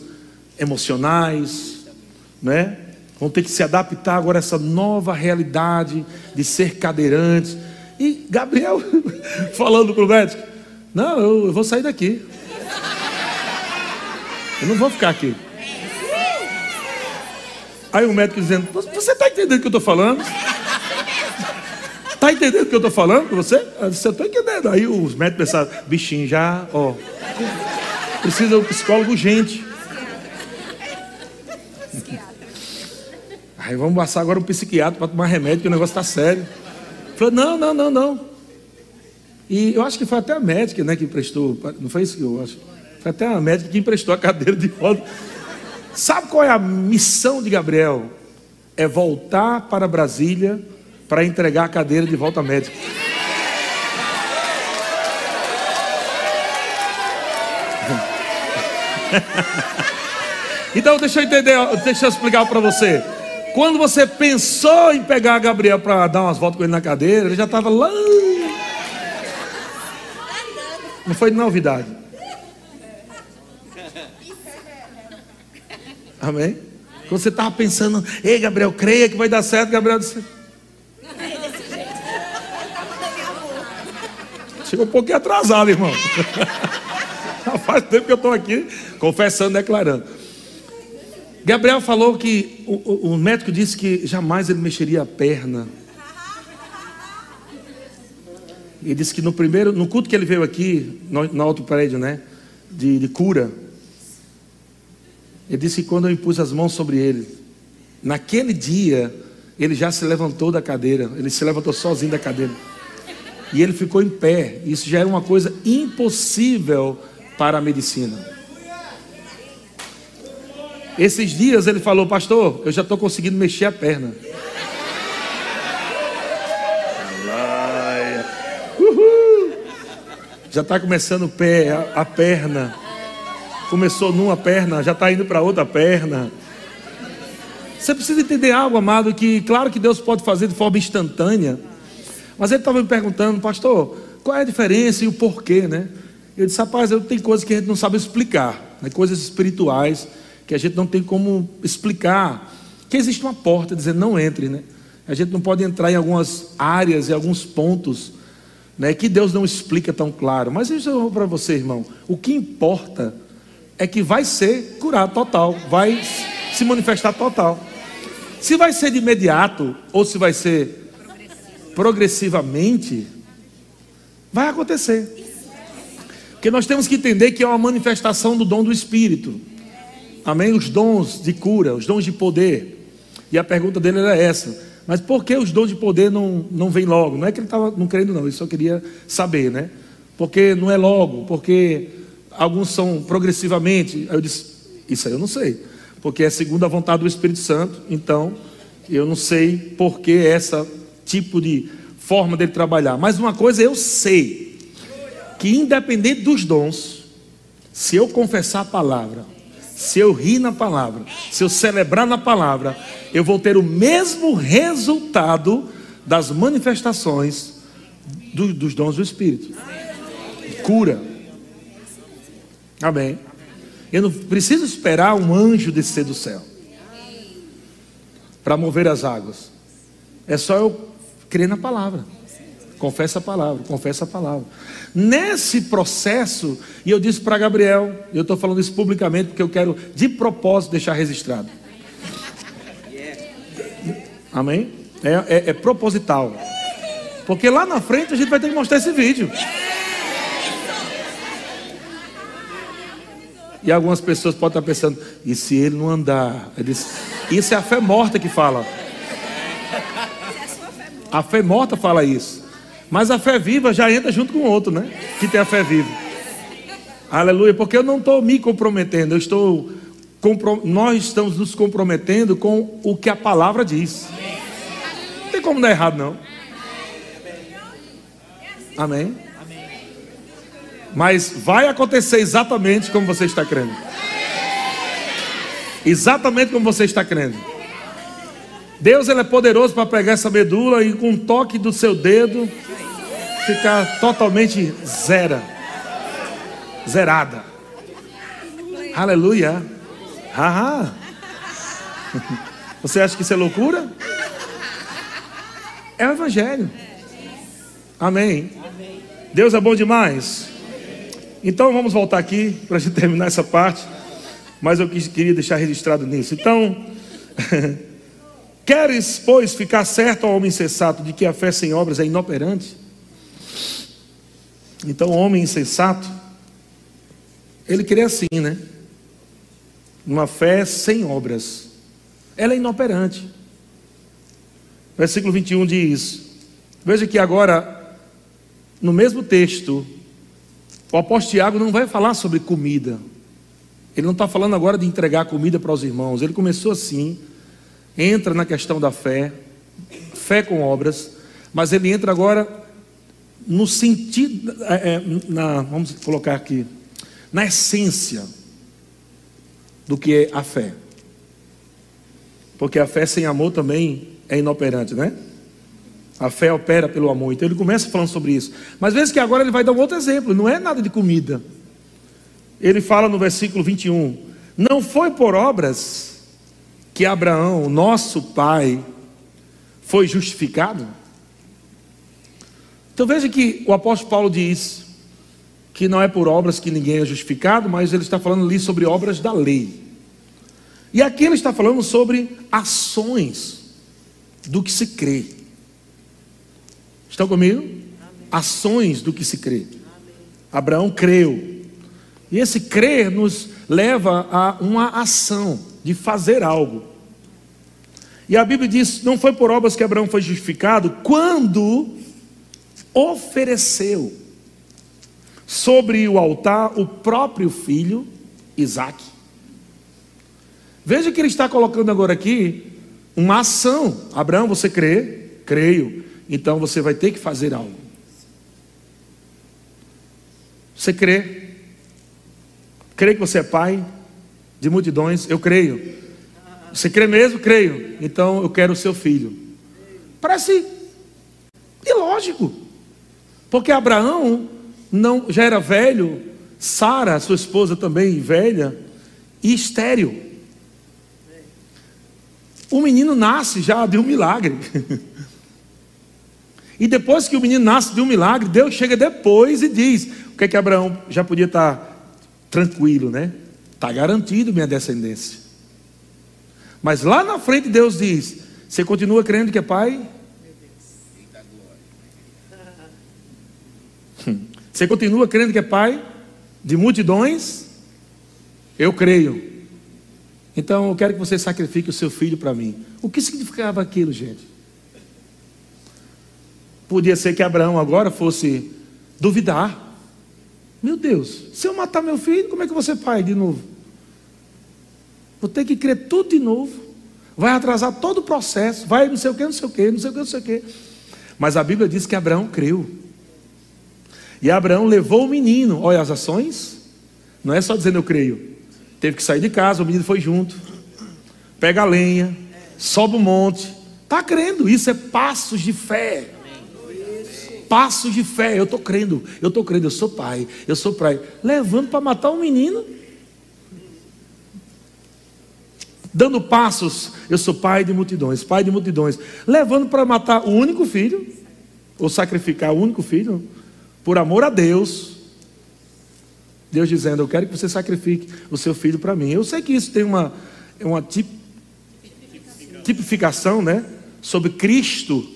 emocionais, né? Vão ter que se adaptar agora a essa nova realidade de ser cadeirantes e Gabriel falando para o médico: Não, eu, eu vou sair daqui. Eu não vou ficar aqui. Aí o médico dizendo: Você está entendendo o que eu estou falando? Está entendendo o que eu estou falando com você? Eu disse: estou entendendo. Aí os médicos pensaram: Bichinho, já, ó. Precisa um psicólogo urgente. Aí vamos passar agora um psiquiatra para tomar remédio, que o negócio está sério. Falou, não, não, não, não. E eu acho que foi até a médica né, que emprestou, não foi isso que eu acho? Foi até a médica que emprestou a cadeira de roda. Sabe qual é a missão de Gabriel? É voltar para Brasília para entregar a cadeira de volta médica. então deixa eu entender, deixa eu explicar para você. Quando você pensou em pegar Gabriel para dar umas voltas com ele na cadeira, ele já estava lá. Não foi novidade. Amém? Quando você estava pensando, ei Gabriel, creia que vai dar certo, Gabriel disse. Chegou um pouquinho atrasado, irmão. Já faz tempo que eu estou aqui confessando, declarando. Gabriel falou que o, o, médico disse que jamais ele mexeria a perna. Ele disse que no primeiro, no culto que ele veio aqui, no, no alto prédio, né, de, de cura, ele disse que quando eu impus as mãos sobre ele, naquele dia, ele já se levantou da cadeira, ele se levantou sozinho da cadeira. E ele ficou em pé. Isso já era uma coisa impossível para a medicina. Esses dias ele falou, pastor, eu já estou conseguindo mexer a perna. Uhul. Já está começando o pé, a, a perna. Começou numa perna, já está indo para outra perna. Você precisa entender algo, amado, que claro que Deus pode fazer de forma instantânea. Mas ele estava me perguntando, pastor, qual é a diferença e o porquê, né? Eu disse, rapaz, eu tenho coisas que a gente não sabe explicar, né? coisas espirituais que a gente não tem como explicar, que existe uma porta dizendo não entre, né? A gente não pode entrar em algumas áreas e alguns pontos, né, que Deus não explica tão claro. Mas isso eu vou para você, irmão. O que importa é que vai ser curado total, vai se manifestar total. Se vai ser de imediato ou se vai ser progressivamente, vai acontecer. Porque nós temos que entender que é uma manifestação do dom do Espírito. Amém? Os dons de cura, os dons de poder. E a pergunta dele era essa. Mas por que os dons de poder não, não vêm logo? Não é que ele estava não crendo, não, ele só queria saber, né? Porque não é logo, porque alguns são progressivamente. Aí eu disse, isso aí eu não sei. Porque é segundo a vontade do Espírito Santo, então eu não sei por que essa tipo de forma dele trabalhar. Mas uma coisa eu sei, que independente dos dons, se eu confessar a palavra, se eu rir na palavra, se eu celebrar na palavra, eu vou ter o mesmo resultado das manifestações do, dos dons do Espírito. Cura. Amém. Eu não preciso esperar um anjo descer do céu para mover as águas. É só eu crer na palavra. Confessa a palavra, confessa a palavra. Nesse processo, e eu disse para Gabriel, eu estou falando isso publicamente porque eu quero de propósito deixar registrado. Amém? É, é, é proposital. Porque lá na frente a gente vai ter que mostrar esse vídeo. E algumas pessoas podem estar pensando, e se ele não andar? Isso é a fé morta que fala. A fé morta fala isso. Mas a fé viva já entra junto com o outro, né? Que tem a fé viva. Aleluia, porque eu não estou me comprometendo, eu estou nós estamos nos comprometendo com o que a palavra diz. Não tem como dar errado, não. Amém? Mas vai acontecer exatamente como você está crendo. Exatamente como você está crendo. Deus ele é poderoso para pegar essa medula e com um toque do seu dedo ficar totalmente zera. Zerada. Aleluia. Você acha que isso é loucura? É o Evangelho. Amém. Deus é bom demais. Então vamos voltar aqui para a gente terminar essa parte. Mas eu queria deixar registrado nisso. Então, queres, pois, ficar certo ao homem insensato de que a fé sem obras é inoperante? Então, o homem insensato, ele crê assim, né? Uma fé sem obras. Ela é inoperante. Versículo 21 diz: Veja que agora, no mesmo texto, o apóstolo Tiago não vai falar sobre comida. Ele não está falando agora de entregar comida para os irmãos. Ele começou assim, entra na questão da fé, fé com obras, mas ele entra agora no sentido, é, é na, vamos colocar aqui, na essência do que é a fé. Porque a fé sem amor também é inoperante, né? A fé opera pelo amor. Então ele começa falando sobre isso. Mas veja que agora ele vai dar um outro exemplo. Não é nada de comida. Ele fala no versículo 21. Não foi por obras que Abraão, nosso pai, foi justificado? Então veja que o apóstolo Paulo diz que não é por obras que ninguém é justificado, mas ele está falando ali sobre obras da lei. E aqui ele está falando sobre ações do que se crê. Estão comigo? Amém. Ações do que se crê. Amém. Abraão creu. E esse crer nos leva a uma ação de fazer algo. E a Bíblia diz: não foi por obras que Abraão foi justificado quando ofereceu sobre o altar o próprio filho Isaque. Veja que ele está colocando agora aqui uma ação. Abraão, você crê? Creio. Então você vai ter que fazer algo. Você crê? Crê que você é pai de multidões? Eu creio. Você crê mesmo? Creio. Então eu quero o seu filho. Parece ilógico. Porque Abraão não já era velho, Sara, sua esposa também velha e estéril. O menino nasce já de um milagre. E depois que o menino nasce de um milagre, Deus chega depois e diz: o que é que Abraão já podia estar tranquilo, né? Está garantido minha descendência. Mas lá na frente Deus diz: você continua crendo que é pai? Você continua crendo que é pai de multidões? Eu creio. Então eu quero que você sacrifique o seu filho para mim. O que significava aquilo, gente? Podia ser que Abraão agora fosse duvidar. Meu Deus, se eu matar meu filho, como é que ser pai de novo? Vou ter que crer tudo de novo. Vai atrasar todo o processo. Vai não sei o que, não sei o que, não sei o que, não sei o que. Mas a Bíblia diz que Abraão creu. E Abraão levou o menino. Olha as ações. Não é só dizendo eu creio. Teve que sair de casa, o menino foi junto. Pega a lenha, sobe o monte. Está crendo. Isso é passos de fé passos de fé. Eu estou crendo, eu estou crendo, eu sou pai, eu sou pai. Levando para matar um menino. Dando passos, eu sou pai de multidões, pai de multidões. Levando para matar o único filho, ou sacrificar o único filho, por amor a Deus. Deus dizendo: Eu quero que você sacrifique o seu filho para mim. Eu sei que isso tem uma, uma tip, tipificação, né? Sobre Cristo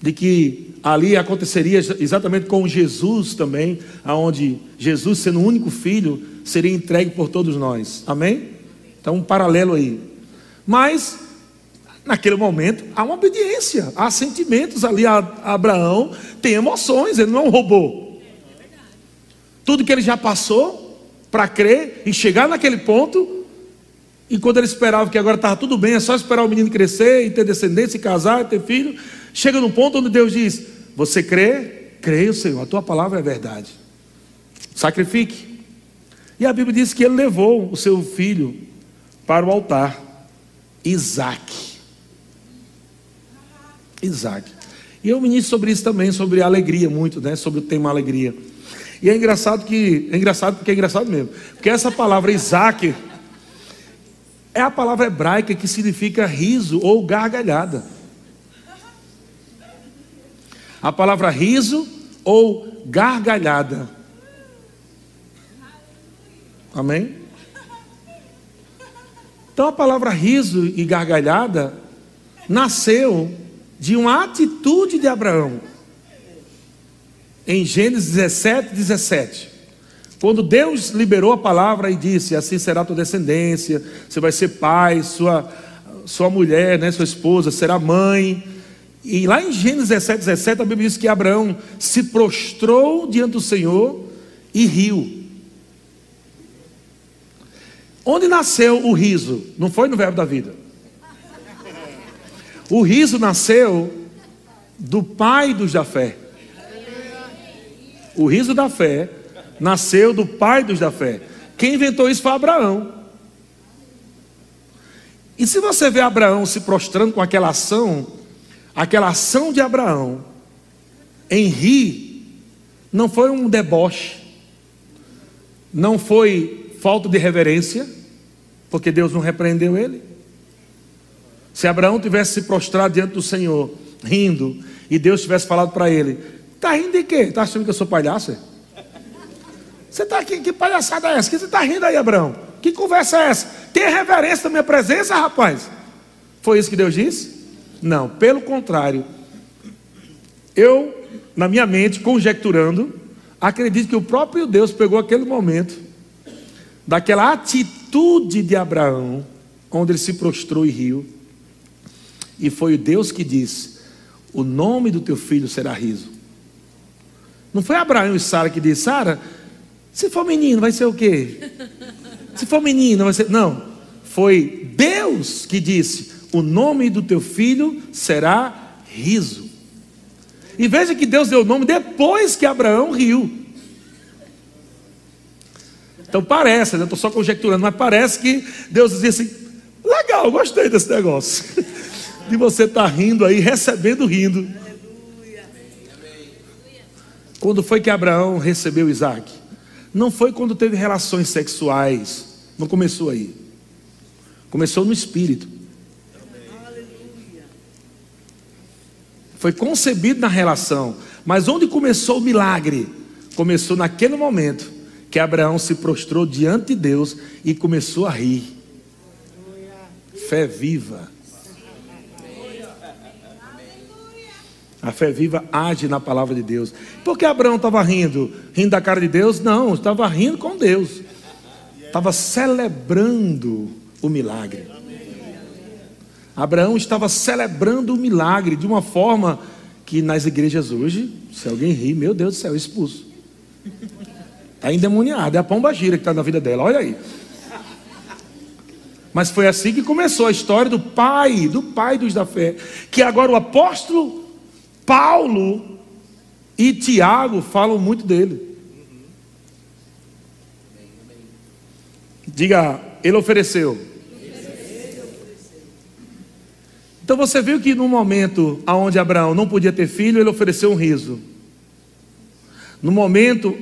de que ali aconteceria exatamente com Jesus também, aonde Jesus, sendo o único filho, seria entregue por todos nós. Amém? Então, um paralelo aí. Mas, naquele momento, há uma obediência, há sentimentos ali. A Abraão tem emoções, ele não é um robô. Tudo que ele já passou para crer e chegar naquele ponto, e quando ele esperava que agora estava tudo bem, é só esperar o menino crescer e ter descendência, e casar, e ter filho, chega num ponto onde Deus diz: Você crê? Creio, Senhor, a tua palavra é verdade. Sacrifique. E a Bíblia diz que ele levou o seu filho para o altar, Isaac. Isaac. E eu ministro sobre isso também, sobre alegria, muito, né? Sobre o tema alegria. E é engraçado que. É engraçado porque é engraçado mesmo. Porque essa palavra Isaac é a palavra hebraica que significa riso ou gargalhada. A palavra riso ou gargalhada. Amém? Então a palavra riso e gargalhada nasceu de uma atitude de Abraão. Em Gênesis 17, 17. Quando Deus liberou a palavra e disse: Assim será tua descendência, você vai ser pai, sua, sua mulher, né, sua esposa, será mãe. E lá em Gênesis 17, 17, a Bíblia diz que Abraão se prostrou diante do Senhor e riu. Onde nasceu o riso? Não foi no verbo da vida. O riso nasceu do pai dos da fé. O riso da fé nasceu do pai dos da fé. Quem inventou isso foi Abraão. E se você vê Abraão se prostrando com aquela ação, aquela ação de Abraão em rir, não foi um deboche, não foi falta de reverência, porque Deus não repreendeu ele. Se Abraão tivesse se prostrado diante do Senhor, rindo, e Deus tivesse falado para ele: Está rindo de quê? Está achando que eu sou palhaço? Você está aqui, que palhaçada é essa? Que você está rindo aí, Abraão? Que conversa é essa? Tem reverência da minha presença, rapaz? Foi isso que Deus disse? Não, pelo contrário. Eu, na minha mente, conjecturando, acredito que o próprio Deus pegou aquele momento, daquela atitude de Abraão, onde ele se prostrou e riu, e foi o Deus que disse: O nome do teu filho será riso. Não foi Abraão e Sara que disse: Sara, se for menino, vai ser o quê? Se for menina, vai ser. Não. Foi Deus que disse: O nome do teu filho será riso. E veja que Deus deu o nome depois que Abraão riu. Então parece, né? estou só conjecturando, mas parece que Deus dizia assim: legal, gostei desse negócio. De você estar tá rindo aí, recebendo rindo. Quando foi que Abraão recebeu Isaac? Não foi quando teve relações sexuais. Não começou aí. Começou no espírito. Foi concebido na relação. Mas onde começou o milagre? Começou naquele momento que Abraão se prostrou diante de Deus e começou a rir. Fé viva. A fé viva age na palavra de Deus. Por que Abraão estava rindo? Rindo da cara de Deus? Não, estava rindo com Deus. Estava celebrando o milagre. Abraão estava celebrando o milagre de uma forma que nas igrejas hoje, se alguém ri, meu Deus do céu, é expulso. Está endemoniado, é a pomba gira que está na vida dela, olha aí. Mas foi assim que começou a história do pai, do pai dos da fé, que agora o apóstolo Paulo e Tiago falam muito dele. Diga, ele ofereceu. Então você viu que no momento onde Abraão não podia ter filho, ele ofereceu um riso. No momento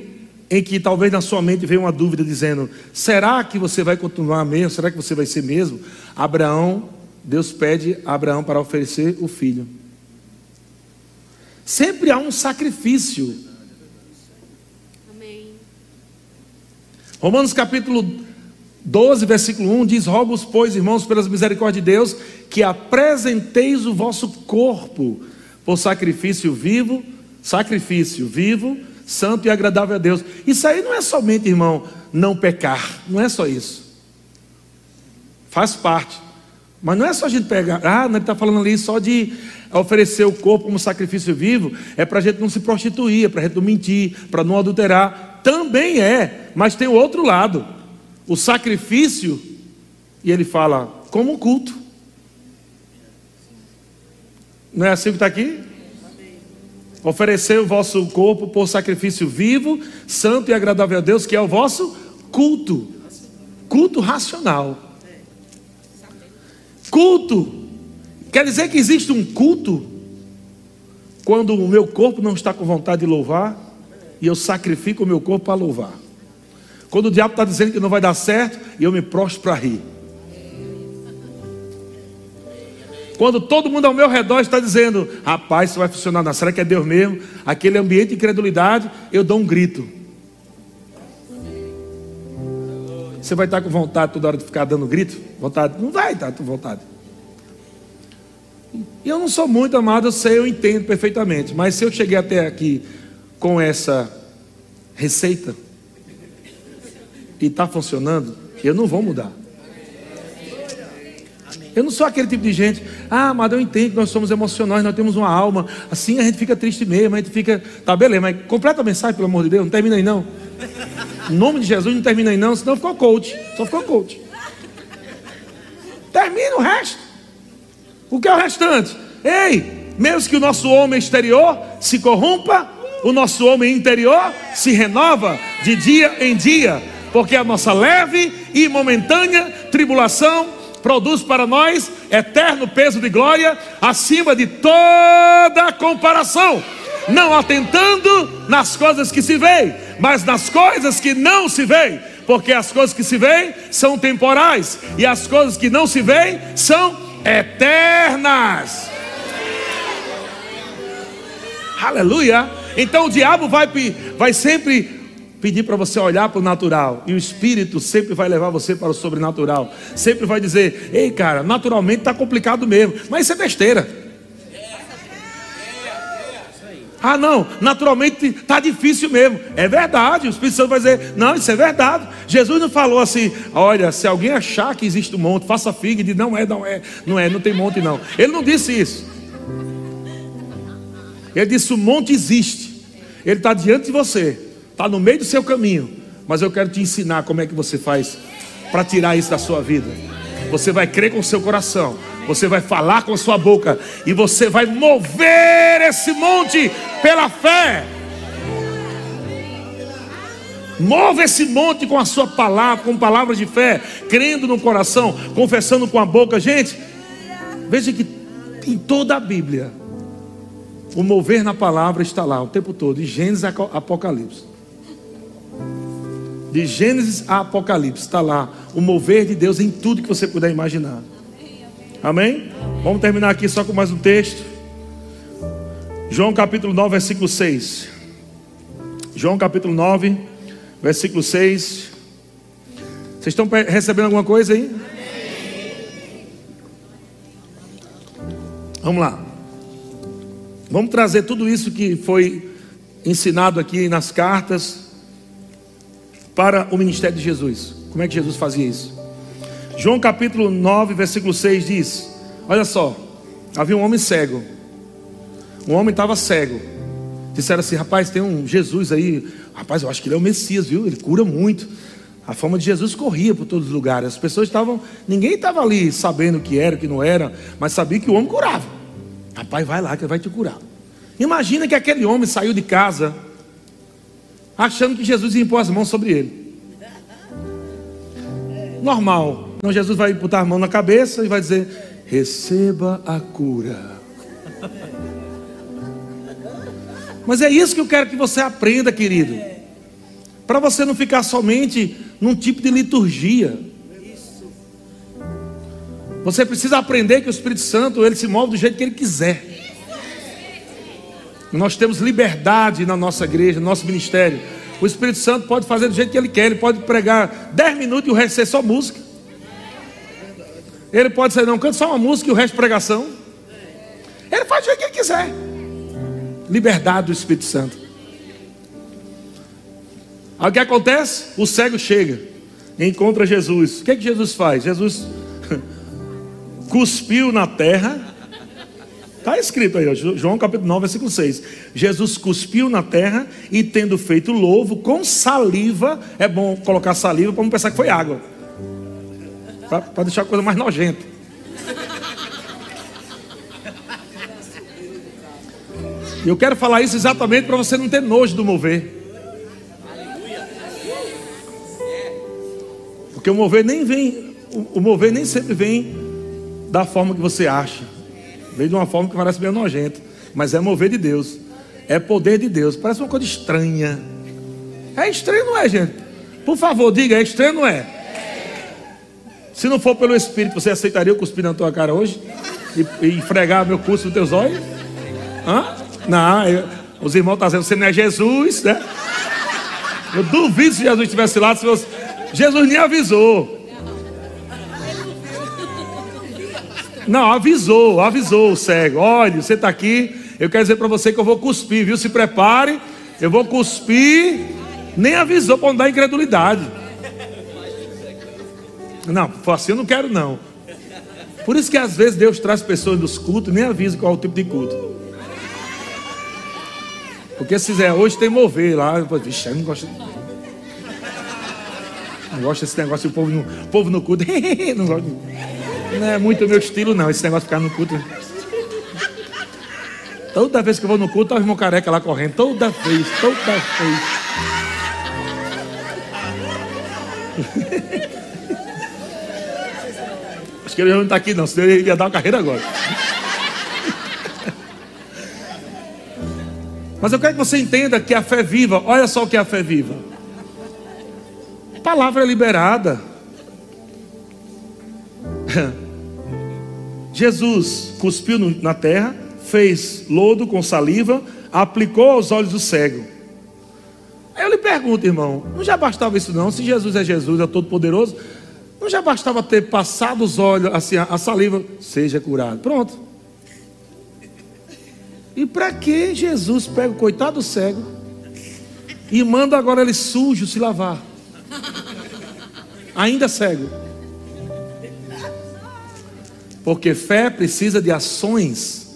em que talvez na sua mente veio uma dúvida dizendo: será que você vai continuar mesmo? Será que você vai ser mesmo? Abraão, Deus pede a Abraão para oferecer o filho. Sempre há um sacrifício. Amém. Romanos capítulo 12, versículo 1 diz: Rogo-os, pois, irmãos, pelas misericórdias de Deus, que apresenteis o vosso corpo por sacrifício vivo, sacrifício vivo, santo e agradável a Deus. Isso aí não é somente, irmão, não pecar, não é só isso. Faz parte. Mas não é só a gente pegar, ah, não está falando ali só de oferecer o corpo como sacrifício vivo, é para a gente não se prostituir, é para a gente não mentir, para não adulterar. Também é, mas tem o outro lado, o sacrifício, e ele fala, como um culto. Não é assim que está aqui? Oferecer o vosso corpo por sacrifício vivo, santo e agradável a Deus, que é o vosso culto. Culto racional. Culto quer dizer que existe um culto quando o meu corpo não está com vontade de louvar e eu sacrifico o meu corpo para louvar. Quando o diabo está dizendo que não vai dar certo e eu me prostro para rir. Quando todo mundo ao meu redor está dizendo, rapaz, isso vai funcionar, não. será que é Deus mesmo? Aquele ambiente de incredulidade, eu dou um grito. Você vai estar com vontade toda hora de ficar dando grito? Vontade? Não vai estar com vontade. Eu não sou muito amado, eu sei, eu entendo perfeitamente. Mas se eu cheguei até aqui com essa receita e está funcionando, eu não vou mudar. Eu não sou aquele tipo de gente, ah, mas eu entendo que nós somos emocionais, nós temos uma alma, assim a gente fica triste mesmo, a gente fica, tá beleza, mas completa a mensagem, pelo amor de Deus, não termina aí não. Em nome de Jesus, não termina aí não, senão ficou coach, só ficou coach. Termina o resto. O que é o restante? Ei, mesmo que o nosso homem exterior se corrompa, o nosso homem interior se renova de dia em dia, porque a nossa leve e momentânea tribulação produz para nós eterno peso de glória acima de toda comparação, não atentando nas coisas que se veem, mas nas coisas que não se veem, porque as coisas que se veem são temporais e as coisas que não se veem são eternas. Aleluia. Então o diabo vai, vai sempre pedir para você olhar para o natural, e o Espírito sempre vai levar você para o sobrenatural. Sempre vai dizer: ei, cara, naturalmente está complicado mesmo, mas isso é besteira. Ah, não, naturalmente está difícil mesmo. É verdade, o Espírito Santo vai dizer: não, isso é verdade. Jesus não falou assim: olha, se alguém achar que existe um monte, faça figa e diz: não é, não é, não é, não tem monte não. Ele não disse isso. Ele disse: o monte existe, ele está diante de você está no meio do seu caminho, mas eu quero te ensinar como é que você faz para tirar isso da sua vida. Você vai crer com o seu coração, você vai falar com a sua boca e você vai mover esse monte pela fé. Move esse monte com a sua palavra, com palavras de fé, crendo no coração, confessando com a boca. Gente, veja que em toda a Bíblia, o mover na palavra está lá o tempo todo, de Gênesis a Apocalipse. De Gênesis a Apocalipse, está lá o mover de Deus em tudo que você puder imaginar. Amém? Vamos terminar aqui só com mais um texto. João capítulo 9, versículo 6. João capítulo 9, versículo 6. Vocês estão recebendo alguma coisa aí? Vamos lá. Vamos trazer tudo isso que foi ensinado aqui nas cartas para o ministério de Jesus. Como é que Jesus fazia isso? João capítulo 9, versículo 6 diz: Olha só, havia um homem cego. Um homem estava cego. Disseram assim: Rapaz, tem um Jesus aí. Rapaz, eu acho que ele é o Messias, viu? Ele cura muito. A fama de Jesus corria por todos os lugares. As pessoas estavam. Ninguém estava ali sabendo o que era, o que não era, mas sabia que o homem curava. Rapaz, vai lá que ele vai te curar. Imagina que aquele homem saiu de casa achando que Jesus ia impor as mãos sobre ele. Normal. Então Jesus vai botar a mão na cabeça e vai dizer: receba a cura. Mas é isso que eu quero que você aprenda, querido. Para você não ficar somente num tipo de liturgia. Você precisa aprender que o Espírito Santo ele se move do jeito que ele quiser. Nós temos liberdade na nossa igreja, no nosso ministério. O Espírito Santo pode fazer do jeito que ele quer, ele pode pregar 10 minutos e o resto ser só música. Ele pode ser, não, canta só uma música e o resto pregação. Ele faz jeito que ele quiser. Liberdade do Espírito Santo. Aí o que acontece? O cego chega, encontra Jesus. O que, é que Jesus faz? Jesus cuspiu na terra Está escrito aí, João capítulo 9, versículo 6. Jesus cuspiu na terra e tendo feito louvo com saliva, é bom colocar saliva para não pensar que foi água. Para deixar a coisa mais nojenta. Eu quero falar isso exatamente para você não ter nojo do mover. Porque o mover nem vem, o mover nem sempre vem da forma que você acha. Veio de uma forma que parece meio nojenta, mas é mover de Deus. É poder de Deus. Parece uma coisa estranha. É estranho, não é, gente? Por favor, diga, é estranho, não é? Se não for pelo Espírito, você aceitaria eu cuspir na tua cara hoje? E, e fregar meu curso nos teus olhos? Hã? Não, eu, os irmãos estão dizendo, você não é Jesus, né? Eu duvido se Jesus estivesse lá, se. Jesus nem avisou. Não, avisou, avisou o cego. Olha, você está aqui. Eu quero dizer para você que eu vou cuspir, viu? Se prepare. Eu vou cuspir. Nem avisou para não dar incredulidade. Não, assim eu não quero, não. Por isso que às vezes Deus traz pessoas dos cultos e nem avisa qual é o tipo de culto. Porque se fizer hoje tem mover lá, vixe, eu não gosto. Não gosto desse negócio, o povo no, o povo no culto. não gosto. Não é muito meu estilo, não, esse negócio de ficar no culto. Toda vez que eu vou no culto, tá o irmão careca lá correndo. Toda vez, toda vez. Que ele não está aqui não, senão ele ia dar uma carreira agora. Mas eu quero que você entenda que a fé viva, olha só o que é a fé viva. Palavra é liberada. Jesus cuspiu na terra, fez lodo com saliva, aplicou aos olhos do cego. Aí eu lhe pergunto, irmão, não já bastava isso não? Se Jesus é Jesus, é todo poderoso, não já bastava ter passado os olhos, assim, a saliva, seja curado. Pronto. E para que Jesus pega o coitado cego e manda agora ele sujo se lavar? Ainda cego. Porque fé precisa de ações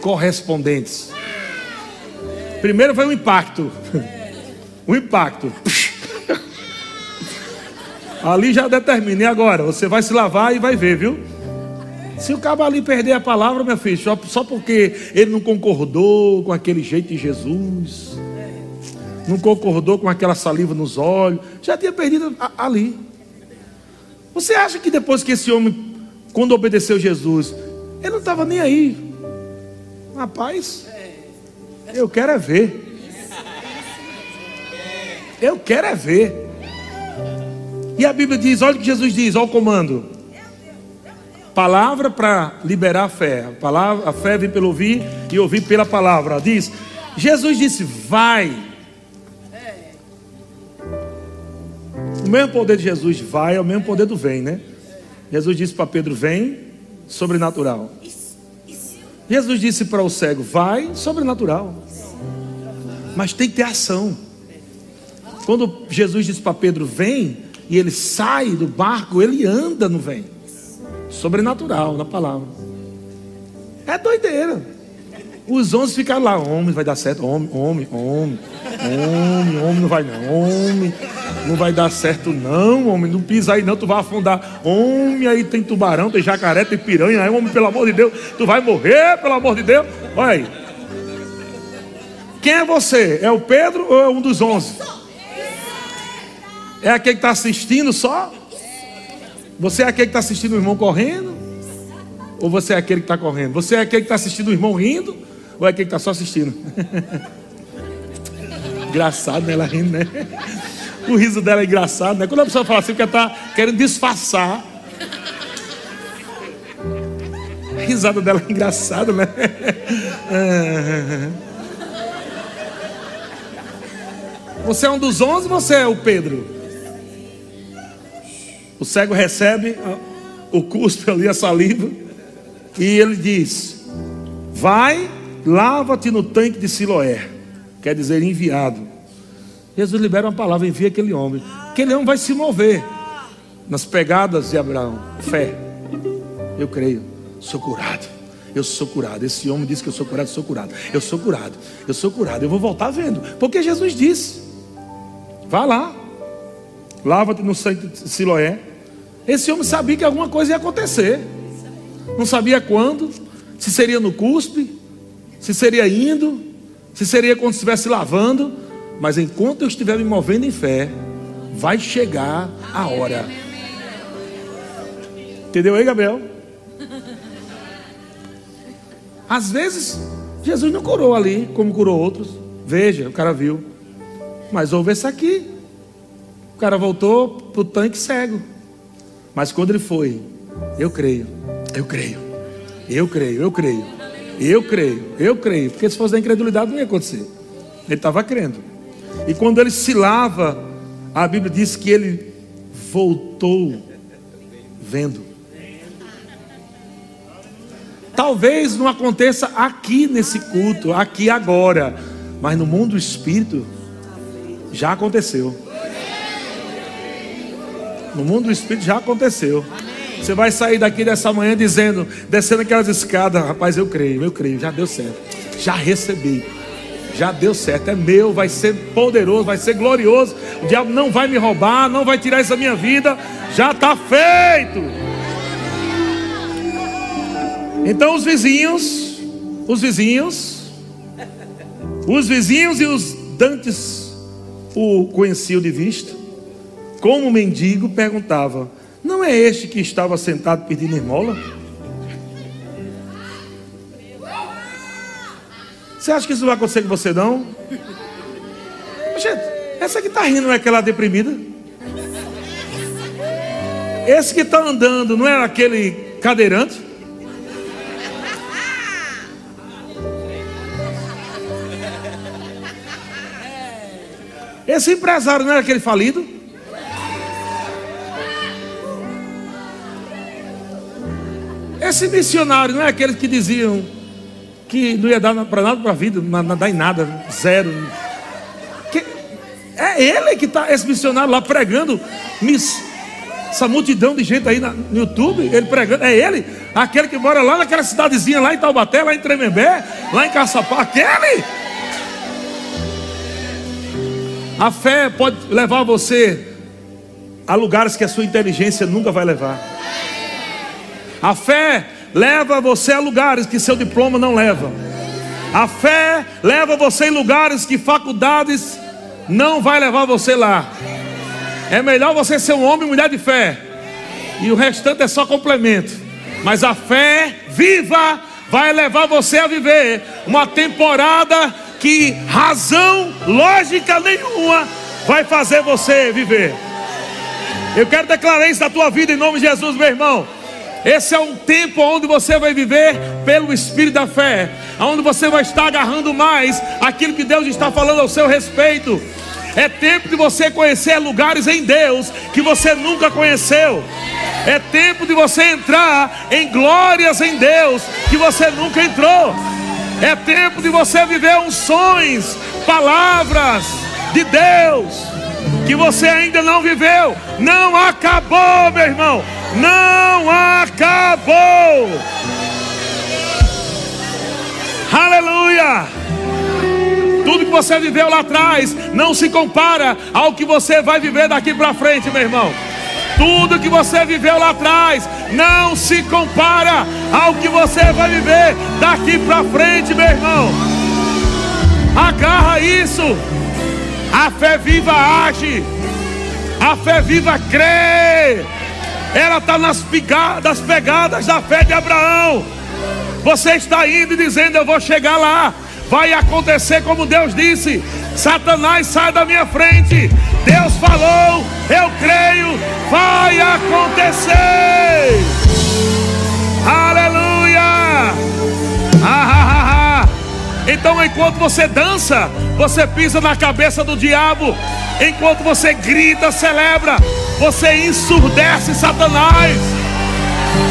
correspondentes. Primeiro foi um impacto. Um impacto. Ali já determina. E agora? Você vai se lavar e vai ver, viu? Se o cabo ali perder a palavra, meu filho, só, só porque ele não concordou com aquele jeito de Jesus, não concordou com aquela saliva nos olhos, já tinha perdido ali. Você acha que depois que esse homem, quando obedeceu Jesus, ele não estava nem aí? Rapaz, eu quero é ver. Eu quero é ver. E a Bíblia diz: olha o que Jesus diz, olha o comando. Palavra para liberar a fé. A, palavra, a fé vem pelo ouvir e ouvir pela palavra. Diz: Jesus disse: Vai. O mesmo poder de Jesus vai é o mesmo poder do vem, né? Jesus disse para Pedro: Vem, sobrenatural. Jesus disse para o cego: Vai, sobrenatural. Mas tem que ter ação. Quando Jesus disse para Pedro: Vem, e ele sai do barco, ele anda no vem sobrenatural na palavra. É doideira. Os onze ficaram lá, homem, vai dar certo, homem, homem, homem, homem, homem, não vai não, homem, não vai dar certo não, homem, não pisa aí não, tu vai afundar, homem, aí tem tubarão, tem jacaré, tem piranha, aí, homem, pelo amor de Deus, tu vai morrer, pelo amor de Deus, olha aí. Quem é você? É o Pedro ou é um dos onze? É aquele que está assistindo só? Você é aquele que está assistindo o irmão correndo? Ou você é aquele que está correndo? Você é aquele que está assistindo o irmão rindo? Ou é aquele que está só assistindo? engraçado, né? Ela rindo, né? O riso dela é engraçado, né? Quando a pessoa fala assim, porque está querendo disfarçar. A risada dela é engraçada, né? Você é um dos onze, você é o Pedro? O cego recebe o cuspe ali, a saliva, e ele diz: Vai, lava-te no tanque de Siloé. Quer dizer, enviado. Jesus libera uma palavra, envia aquele homem. Aquele homem vai se mover nas pegadas de Abraão. Fé. Eu creio. Sou curado. Eu sou curado. Esse homem disse que eu sou curado, sou curado. Eu sou curado. Eu sou curado. Eu vou voltar vendo. Porque Jesus disse: Vá lá lava-te no sangue de Siloé. Esse homem sabia que alguma coisa ia acontecer. Não sabia quando, se seria no cuspe, se seria indo, se seria quando estivesse lavando. Mas enquanto eu estiver me movendo em fé, vai chegar a hora. Entendeu aí, Gabriel? Às vezes, Jesus não curou ali, como curou outros. Veja, o cara viu. Mas houve esse aqui. O cara voltou para o tanque cego. Mas quando ele foi, eu creio, eu creio, eu creio, eu creio, eu creio, eu creio. Porque se fosse da incredulidade não ia acontecer. Ele estava crendo. E quando ele se lava, a Bíblia diz que ele voltou vendo. Talvez não aconteça aqui nesse culto, aqui agora, mas no mundo espírito já aconteceu. No mundo do Espírito já aconteceu. Você vai sair daqui dessa manhã dizendo, descendo aquelas escadas, rapaz, eu creio, eu creio, já deu certo, já recebi, já deu certo, é meu, vai ser poderoso, vai ser glorioso. O diabo não vai me roubar, não vai tirar essa minha vida, já está feito. Então os vizinhos, os vizinhos, os vizinhos e os dantes o conheciam de vista. Como mendigo perguntava: Não é este que estava sentado pedindo esmola? Você acha que isso vai acontecer com você não? Gente, essa que está rindo não é aquela deprimida? Esse que está andando não é aquele cadeirante? Esse empresário não era aquele falido? Esse missionário não é aquele que diziam que não ia dar para nada para a vida, não dar em nada, zero. Que, é ele que está, esse missionário lá pregando, miss, essa multidão de gente aí no YouTube, ele pregando, é ele, aquele que mora lá naquela cidadezinha, lá em Taubaté, lá em Tremembé, lá em Caçapá, aquele. A fé pode levar você a lugares que a sua inteligência nunca vai levar. A fé leva você a lugares que seu diploma não leva. A fé leva você em lugares que faculdades não vai levar você lá. É melhor você ser um homem e mulher de fé. E o restante é só complemento. Mas a fé viva vai levar você a viver uma temporada que razão lógica nenhuma vai fazer você viver. Eu quero declarar isso na tua vida em nome de Jesus, meu irmão. Esse é um tempo onde você vai viver pelo Espírito da fé, onde você vai estar agarrando mais aquilo que Deus está falando ao seu respeito. É tempo de você conhecer lugares em Deus que você nunca conheceu. É tempo de você entrar em glórias em Deus que você nunca entrou. É tempo de você viver unções, palavras de Deus que você ainda não viveu. Não acabou, meu irmão. Não acabou. Aleluia. Tudo que você viveu lá atrás não se compara ao que você vai viver daqui para frente, meu irmão. Tudo que você viveu lá atrás não se compara ao que você vai viver daqui para frente, meu irmão. Agarra isso. A fé viva age. A fé viva crê. Ela está nas pegadas, pegadas da fé de Abraão. Você está indo e dizendo: Eu vou chegar lá. Vai acontecer como Deus disse. Satanás sai da minha frente. Deus falou, eu creio, vai acontecer. Aleluia! Ah, ah, então, enquanto você dança, você pisa na cabeça do diabo. Enquanto você grita, celebra, você ensurdece Satanás.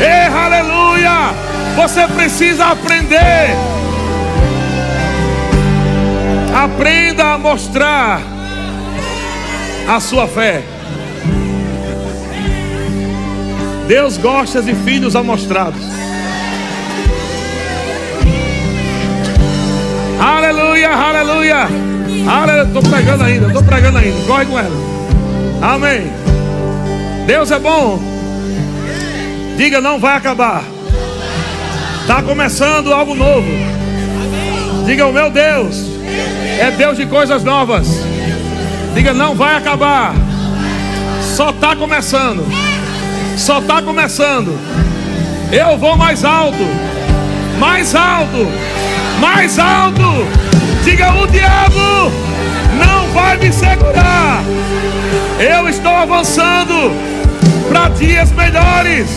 Ei, aleluia! Você precisa aprender. Aprenda a mostrar a sua fé. Deus gosta de filhos amostrados. Aleluia, aleluia. Aleluia. Estou pregando ainda, estou pregando ainda. Corre com ela. Amém. Deus é bom. Diga, não vai acabar. Está começando algo novo. Diga, o meu Deus é Deus de coisas novas. Diga, não vai acabar. Só está começando. Só está começando. Eu vou mais alto. Mais alto. Mais alto. Diga, o diabo não vai me segurar. Eu estou avançando para dias melhores.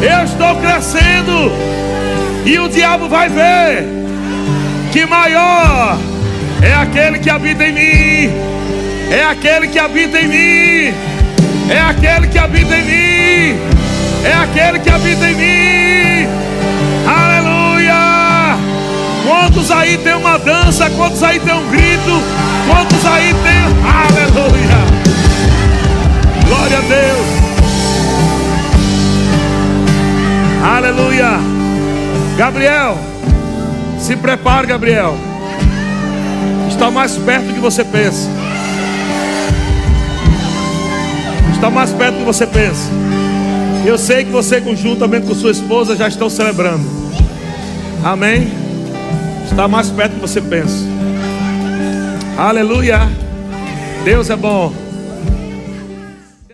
Eu estou crescendo. E o diabo vai ver que maior é aquele que habita em mim, é aquele que habita em mim, é aquele que habita em mim, é aquele que habita em mim. Quantos aí tem uma dança? Quantos aí tem um grito? Quantos aí tem. Aleluia! Glória a Deus! Aleluia. Gabriel, se prepare, Gabriel. Está mais perto do que você pensa. Está mais perto do que você pensa. Eu sei que você, conjuntamente com sua esposa, já estão celebrando. Amém. Está mais perto do que você pensa. Aleluia. Deus é bom.